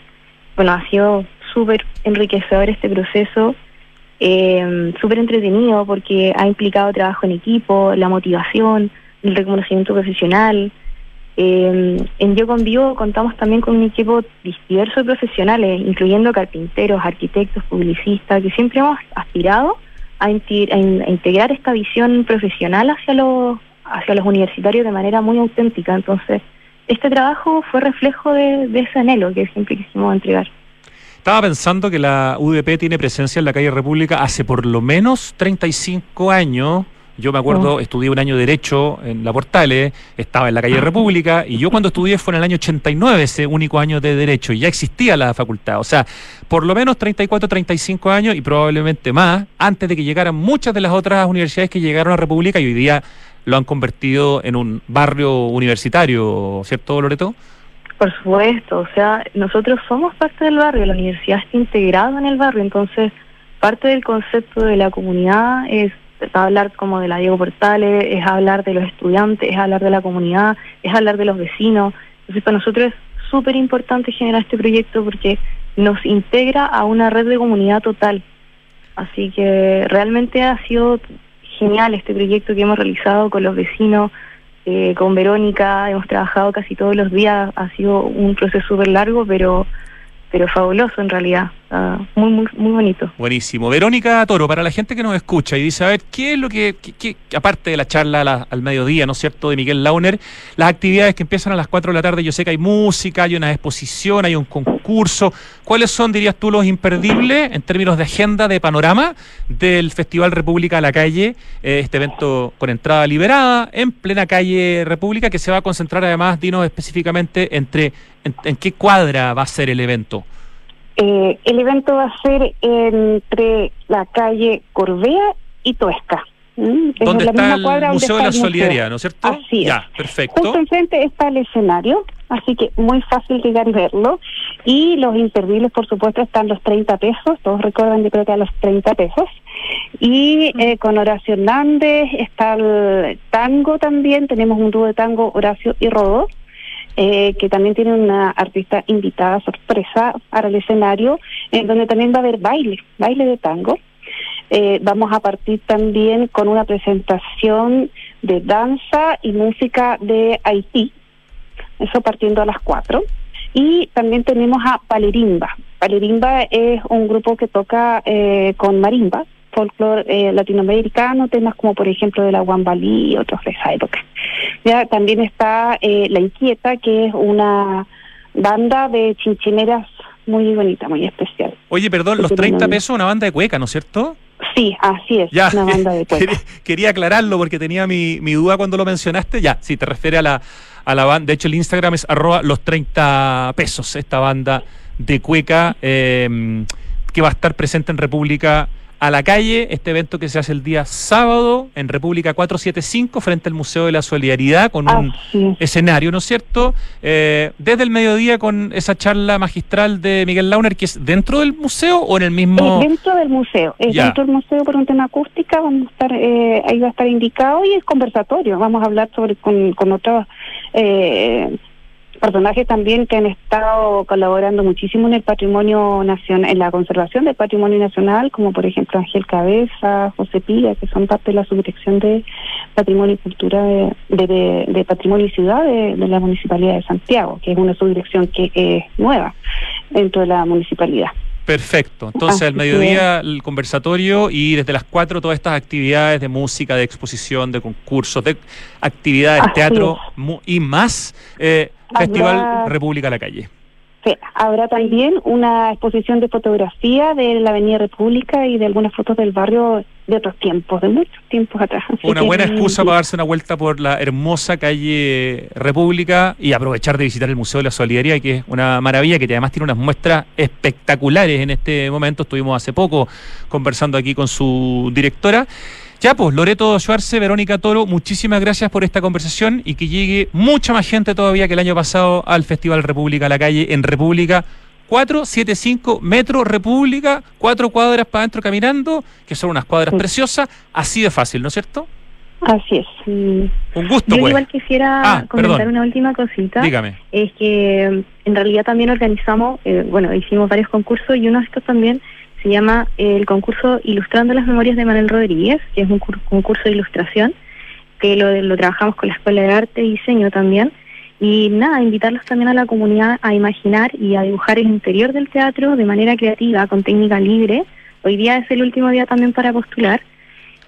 bueno, ha sido súper enriquecedor este proceso, eh, súper entretenido porque ha implicado trabajo en equipo, la motivación, el reconocimiento profesional. Eh, en Yo Convivo contamos también con un equipo diverso de profesionales, incluyendo carpinteros, arquitectos, publicistas, que siempre hemos aspirado a, integrar esta visión profesional hacia los, hacia los universitarios de manera muy auténtica. Entonces, este trabajo fue reflejo de, de ese anhelo que siempre quisimos entregar. Estaba pensando que la UDP tiene presencia en la calle República hace por lo menos 35 años. Yo me acuerdo, estudié un año de Derecho en la Portales, estaba en la calle República, y yo cuando estudié fue en el año 89, ese único año de Derecho, y ya existía la facultad. O sea, por lo menos 34, 35 años y probablemente más, antes de que llegaran muchas de las otras universidades que llegaron a República y hoy día lo han convertido en un barrio universitario, ¿cierto, Loreto? Por supuesto, o sea, nosotros somos parte del barrio, la universidad está integrada en el barrio, entonces parte del concepto de la comunidad es hablar como de la Diego Portales, es hablar de los estudiantes, es hablar de la comunidad, es hablar de los vecinos. Entonces para nosotros es súper importante generar este proyecto porque nos integra a una red de comunidad total. Así que realmente ha sido genial este proyecto que hemos realizado con los vecinos, eh, con Verónica, hemos trabajado casi todos los días, ha sido un proceso súper largo, pero pero fabuloso en realidad, ah, muy, muy, muy bonito. Buenísimo. Verónica Toro, para la gente que nos escucha y dice, a ver, ¿qué es lo que, aparte de la charla al mediodía, ¿no es cierto?, de Miguel Launer, las actividades que empiezan a las 4 de la tarde, yo sé que hay música, hay una exposición, hay un concurso, ¿cuáles son, dirías tú, los imperdibles en términos de agenda, de panorama del Festival República a la Calle, eh, este evento con entrada liberada, en plena calle República, que se va a concentrar además, dinos específicamente, entre ¿En, qué cuadra va a ser el evento? Eh, el evento va a ser entre la calle Corbea y Toesca. ¿Mm? ¿Dónde está el Museo de la Solidaridad, ¿no es cierto? Así es. Ya, perfecto. Justo enfrente está el escenario, así que muy fácil llegar y verlo. Y los imperdibles, por supuesto, están los 30 pesos, todos recuerdan, yo creo que a los 30 pesos. Y eh, con Horacio Hernández está el tango también, tenemos un dúo de tango Horacio y Rodo. Eh, que también tiene una artista invitada sorpresa para el escenario, en donde también va a haber baile, baile de tango. Eh, vamos a partir también con una presentación de danza y música de Haití, eso partiendo a las cuatro. Y también tenemos a Palerimba. Palerimba es un grupo que toca eh, con marimba, folclore eh, latinoamericano, temas como por ejemplo de la Guambalí y otros de esa época. Ya también está eh, La Inquieta, que es una banda de chinchineras muy bonita, muy especial. Oye, perdón, los 30 pesos una banda de cueca, ¿no es cierto? Sí, así es, una banda de cueca. Quería, aclararlo porque tenía mi, mi duda cuando lo mencionaste. Ya, sí, te refiere a la, a la banda. De hecho, el Instagram es arroba los 30 pesos, esta banda de cueca eh, que va a estar presente en República a la calle, este evento que se hace el día sábado en República 475 frente al Museo de la Solidaridad con un escenario, ¿no es cierto? Eh, desde el mediodía con esa charla magistral de Miguel Launer, que es dentro del museo o en el mismo... dentro del museo, es dentro del museo por un tema acústica, vamos a estar, eh, ahí va a estar indicado y es conversatorio, vamos a hablar sobre con, con otros... Eh, personajes también que han estado colaborando muchísimo en el patrimonio nacional, en la conservación del patrimonio nacional, como por ejemplo Ángel Cabeza, José Pilla, que son parte de la subdirección de Patrimonio y Cultura de, Patrimonio y Ciudad de, la Municipalidad de Santiago, que es una subdirección que es nueva dentro de la municipalidad. Perfecto. Entonces, al mediodía el conversatorio y desde las cuatro todas estas actividades de música, de exposición, de concursos, de actividades, de teatro y más. Eh, Festival República a la Calle. Habrá también una exposición de fotografía de la Avenida República y de algunas fotos del barrio de otros tiempos, de muchos tiempos atrás. una buena excusa para darse una vuelta por la hermosa calle República y aprovechar de visitar el Museo de la Solidaridad, que es una maravilla, que además tiene unas muestras espectaculares en este momento. Estuvimos hace poco conversando aquí con su directora. Ya, pues, Loreto Schwarze, Verónica Toro, muchísimas gracias por esta conversación y que llegue mucha más gente todavía que el año pasado al Festival República a la calle en República 475 Metro República, cuatro cuadras para adentro caminando, que son unas cuadras preciosas, así de fácil, ¿no es cierto? Así es. Un gusto, Yo pues. igual quisiera ah, comentar una última cosita. Dígame. Es que en realidad también organizamos, eh, bueno, hicimos varios concursos y uno de estos también se llama el concurso Ilustrando las Memorias de Manuel Rodríguez, que es un concurso de ilustración, que lo, lo trabajamos con la Escuela de Arte y Diseño también. Y nada, invitarlos también a la comunidad a imaginar y a dibujar el interior del teatro de manera creativa, con técnica libre. Hoy día es el último día también para postular.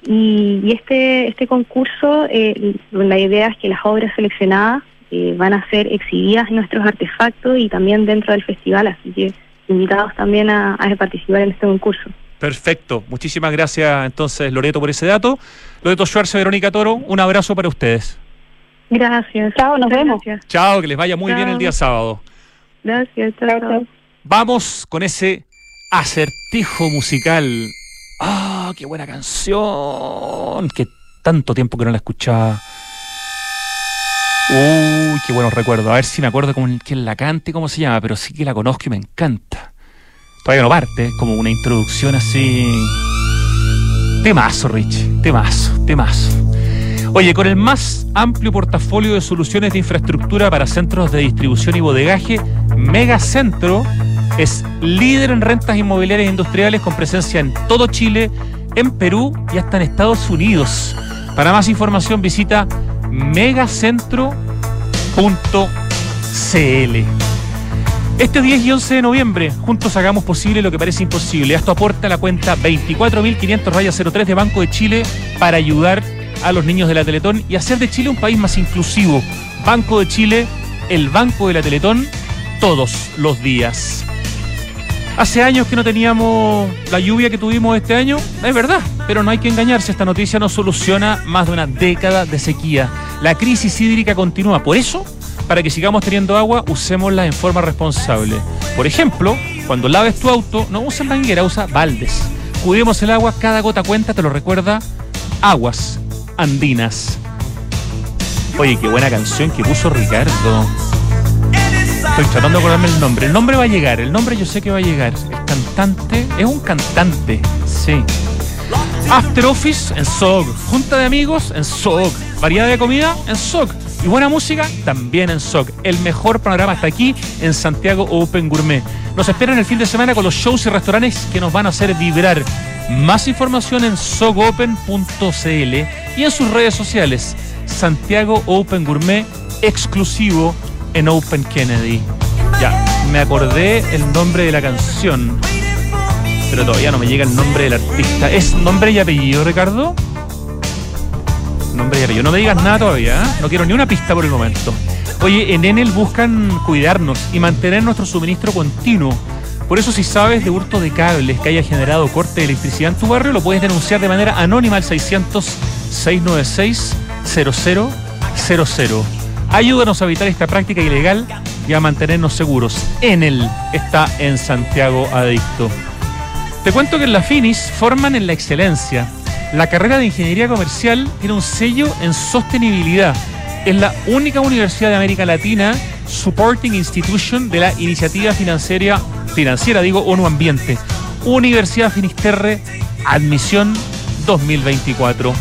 Y, este, este concurso, eh, la idea es que las obras seleccionadas eh, van a ser exhibidas en nuestros artefactos y también dentro del festival, así que invitados también a, participar en este concurso. Perfecto. Muchísimas gracias entonces, Loreto, por ese dato. Loreto Schwarze, Verónica Toro, un abrazo para ustedes. Gracias. Chao, nos vemos. Chao, que les vaya muy bien el día sábado. Gracias, chao. Vamos con ese acertijo musical. ¡Ah, qué buena canción! Que tanto tiempo que no la escuchaba. Uy, qué buenos recuerdos. A ver si me acuerdo con quién la canta y cómo se llama, pero sí que la conozco y me encanta. Todavía no parte, como una introducción así. Temazo, Rich. Temazo, temazo. Oye, con el más amplio portafolio de soluciones de infraestructura para centros de distribución y bodegaje, Megacentro es líder en rentas inmobiliarias industriales con presencia en todo Chile, en Perú y hasta en Estados Unidos. Para más información visita megacentro.cl. Este 10 y 11 de noviembre, juntos hagamos posible lo que parece imposible. Esto aporta la cuenta 24.500 raya 03 de Banco de Chile para ayudar a los niños de la Teletón y hacer de Chile un país más inclusivo. Banco de Chile, el Banco de la Teletón, todos los días. Hace años que no teníamos la lluvia que tuvimos este año, es verdad, pero no hay que engañarse, esta noticia no soluciona más de una década de sequía. La crisis hídrica continúa, por eso para que sigamos teniendo agua, usémosla en forma responsable. Por ejemplo, cuando laves tu auto, no uses manguera, usa baldes. Cuidemos el agua, cada gota cuenta, te lo recuerda Aguas Andinas. Oye, qué buena canción que puso Ricardo. Estoy tratando de acordarme el nombre. El nombre va a llegar, el nombre yo sé que va a llegar. Cantante, es un cantante, sí. After Office en SOG. Junta de amigos en SOG. Variedad de comida en SOG. Y buena música también en SOC. El mejor panorama está aquí en Santiago Open Gourmet. Nos esperan el fin de semana con los shows y restaurantes que nos van a hacer vibrar. Más información en sogopen.cl y en sus redes sociales. Santiago Open Gourmet exclusivo en Open Kennedy. Ya, me acordé el nombre de la canción. Pero todavía no me llega el nombre del artista. ¿Es nombre y apellido, Ricardo? nombre y apellido. No me digas nada todavía, ¿eh? no quiero ni una pista por el momento. Oye, en Enel buscan cuidarnos y mantener nuestro suministro continuo. Por eso si sabes de hurto de cables que haya generado corte de electricidad en tu barrio, lo puedes denunciar de manera anónima al 600-696-0000. Ayúdanos a evitar esta práctica ilegal y a mantenernos seguros. Enel está en Santiago Adicto. Te cuento que en la Finis forman en la excelencia la carrera de Ingeniería Comercial tiene un sello en sostenibilidad. Es la única universidad de América Latina supporting institution de la iniciativa financiera, financiera digo, ONU Ambiente. Universidad Finisterre, admisión 2024.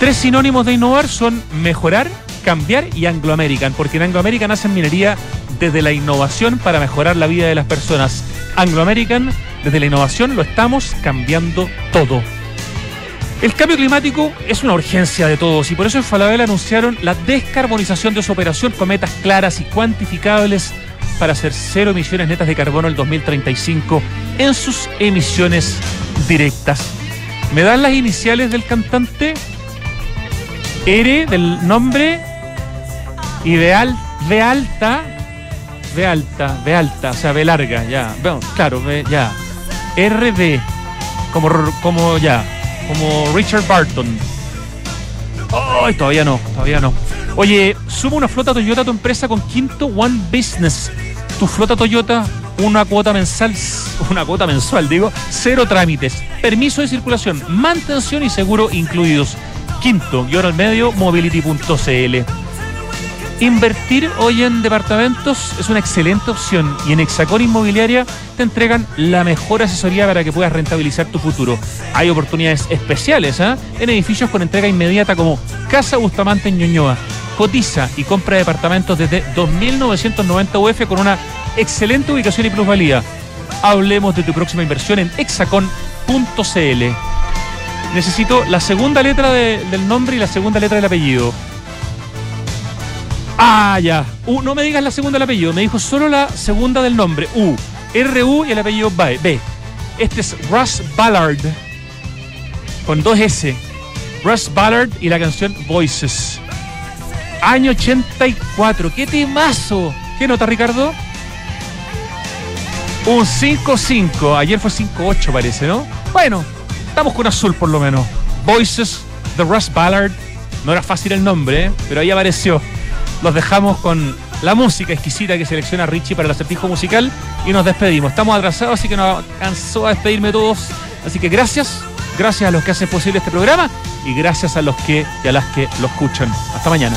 Tres sinónimos de innovar son mejorar, cambiar y Anglo American, porque en Anglo American hacen minería desde la innovación para mejorar la vida de las personas. Anglo American, desde la innovación lo estamos cambiando todo. El cambio climático es una urgencia de todos y por eso en Falabella anunciaron la descarbonización de su operación con metas claras y cuantificables para hacer cero emisiones netas de carbono el 2035 en sus emisiones directas. ¿Me dan las iniciales del cantante? R del nombre y de, alta, B alta, B alta, o sea, B larga, ya. Bueno, claro, B, ya. RB, como, como ya como Richard Barton. ¡Ay, todavía no, todavía no. Oye, suma una flota Toyota a tu empresa con Quinto One Business. Tu flota Toyota, una cuota mensual, una cuota mensual, digo, cero trámites, permiso de circulación, mantención y seguro incluidos. Quinto, ahora al medio, mobility.cl. Invertir hoy en departamentos es una excelente opción y en Hexacón Inmobiliaria te entregan la mejor asesoría para que puedas rentabilizar tu futuro. Hay oportunidades especiales ¿eh? en edificios con entrega inmediata como Casa Bustamante en Ñuñoa. Cotiza y compra departamentos desde 2.990 UF con una excelente ubicación y plusvalía. Hablemos de tu próxima inversión en hexacon.cl. Necesito la segunda letra del nombre y la segunda letra del apellido. Ah, ya. U, no me digas la segunda del apellido, me dijo solo la segunda del nombre. U. R-U y el apellido B. Este es Russ Ballard. Con dos S. Russ Ballard y la canción Voices. Año 84. ¡Qué temazo! ¿Qué nota, Ricardo? Un 5-5. Ayer fue 5-8, parece, ¿no? Bueno, estamos con azul por lo menos. Voices de Russ Ballard. No era fácil el nombre, ¿eh? pero ahí apareció los dejamos con la música exquisita que selecciona Richie para el acertijo musical y nos despedimos. Estamos atrasados, así que nos alcanzó a despedirme todos. Así que gracias, gracias a los que hacen posible este programa y gracias a los que y a las que lo escuchan. Hasta mañana.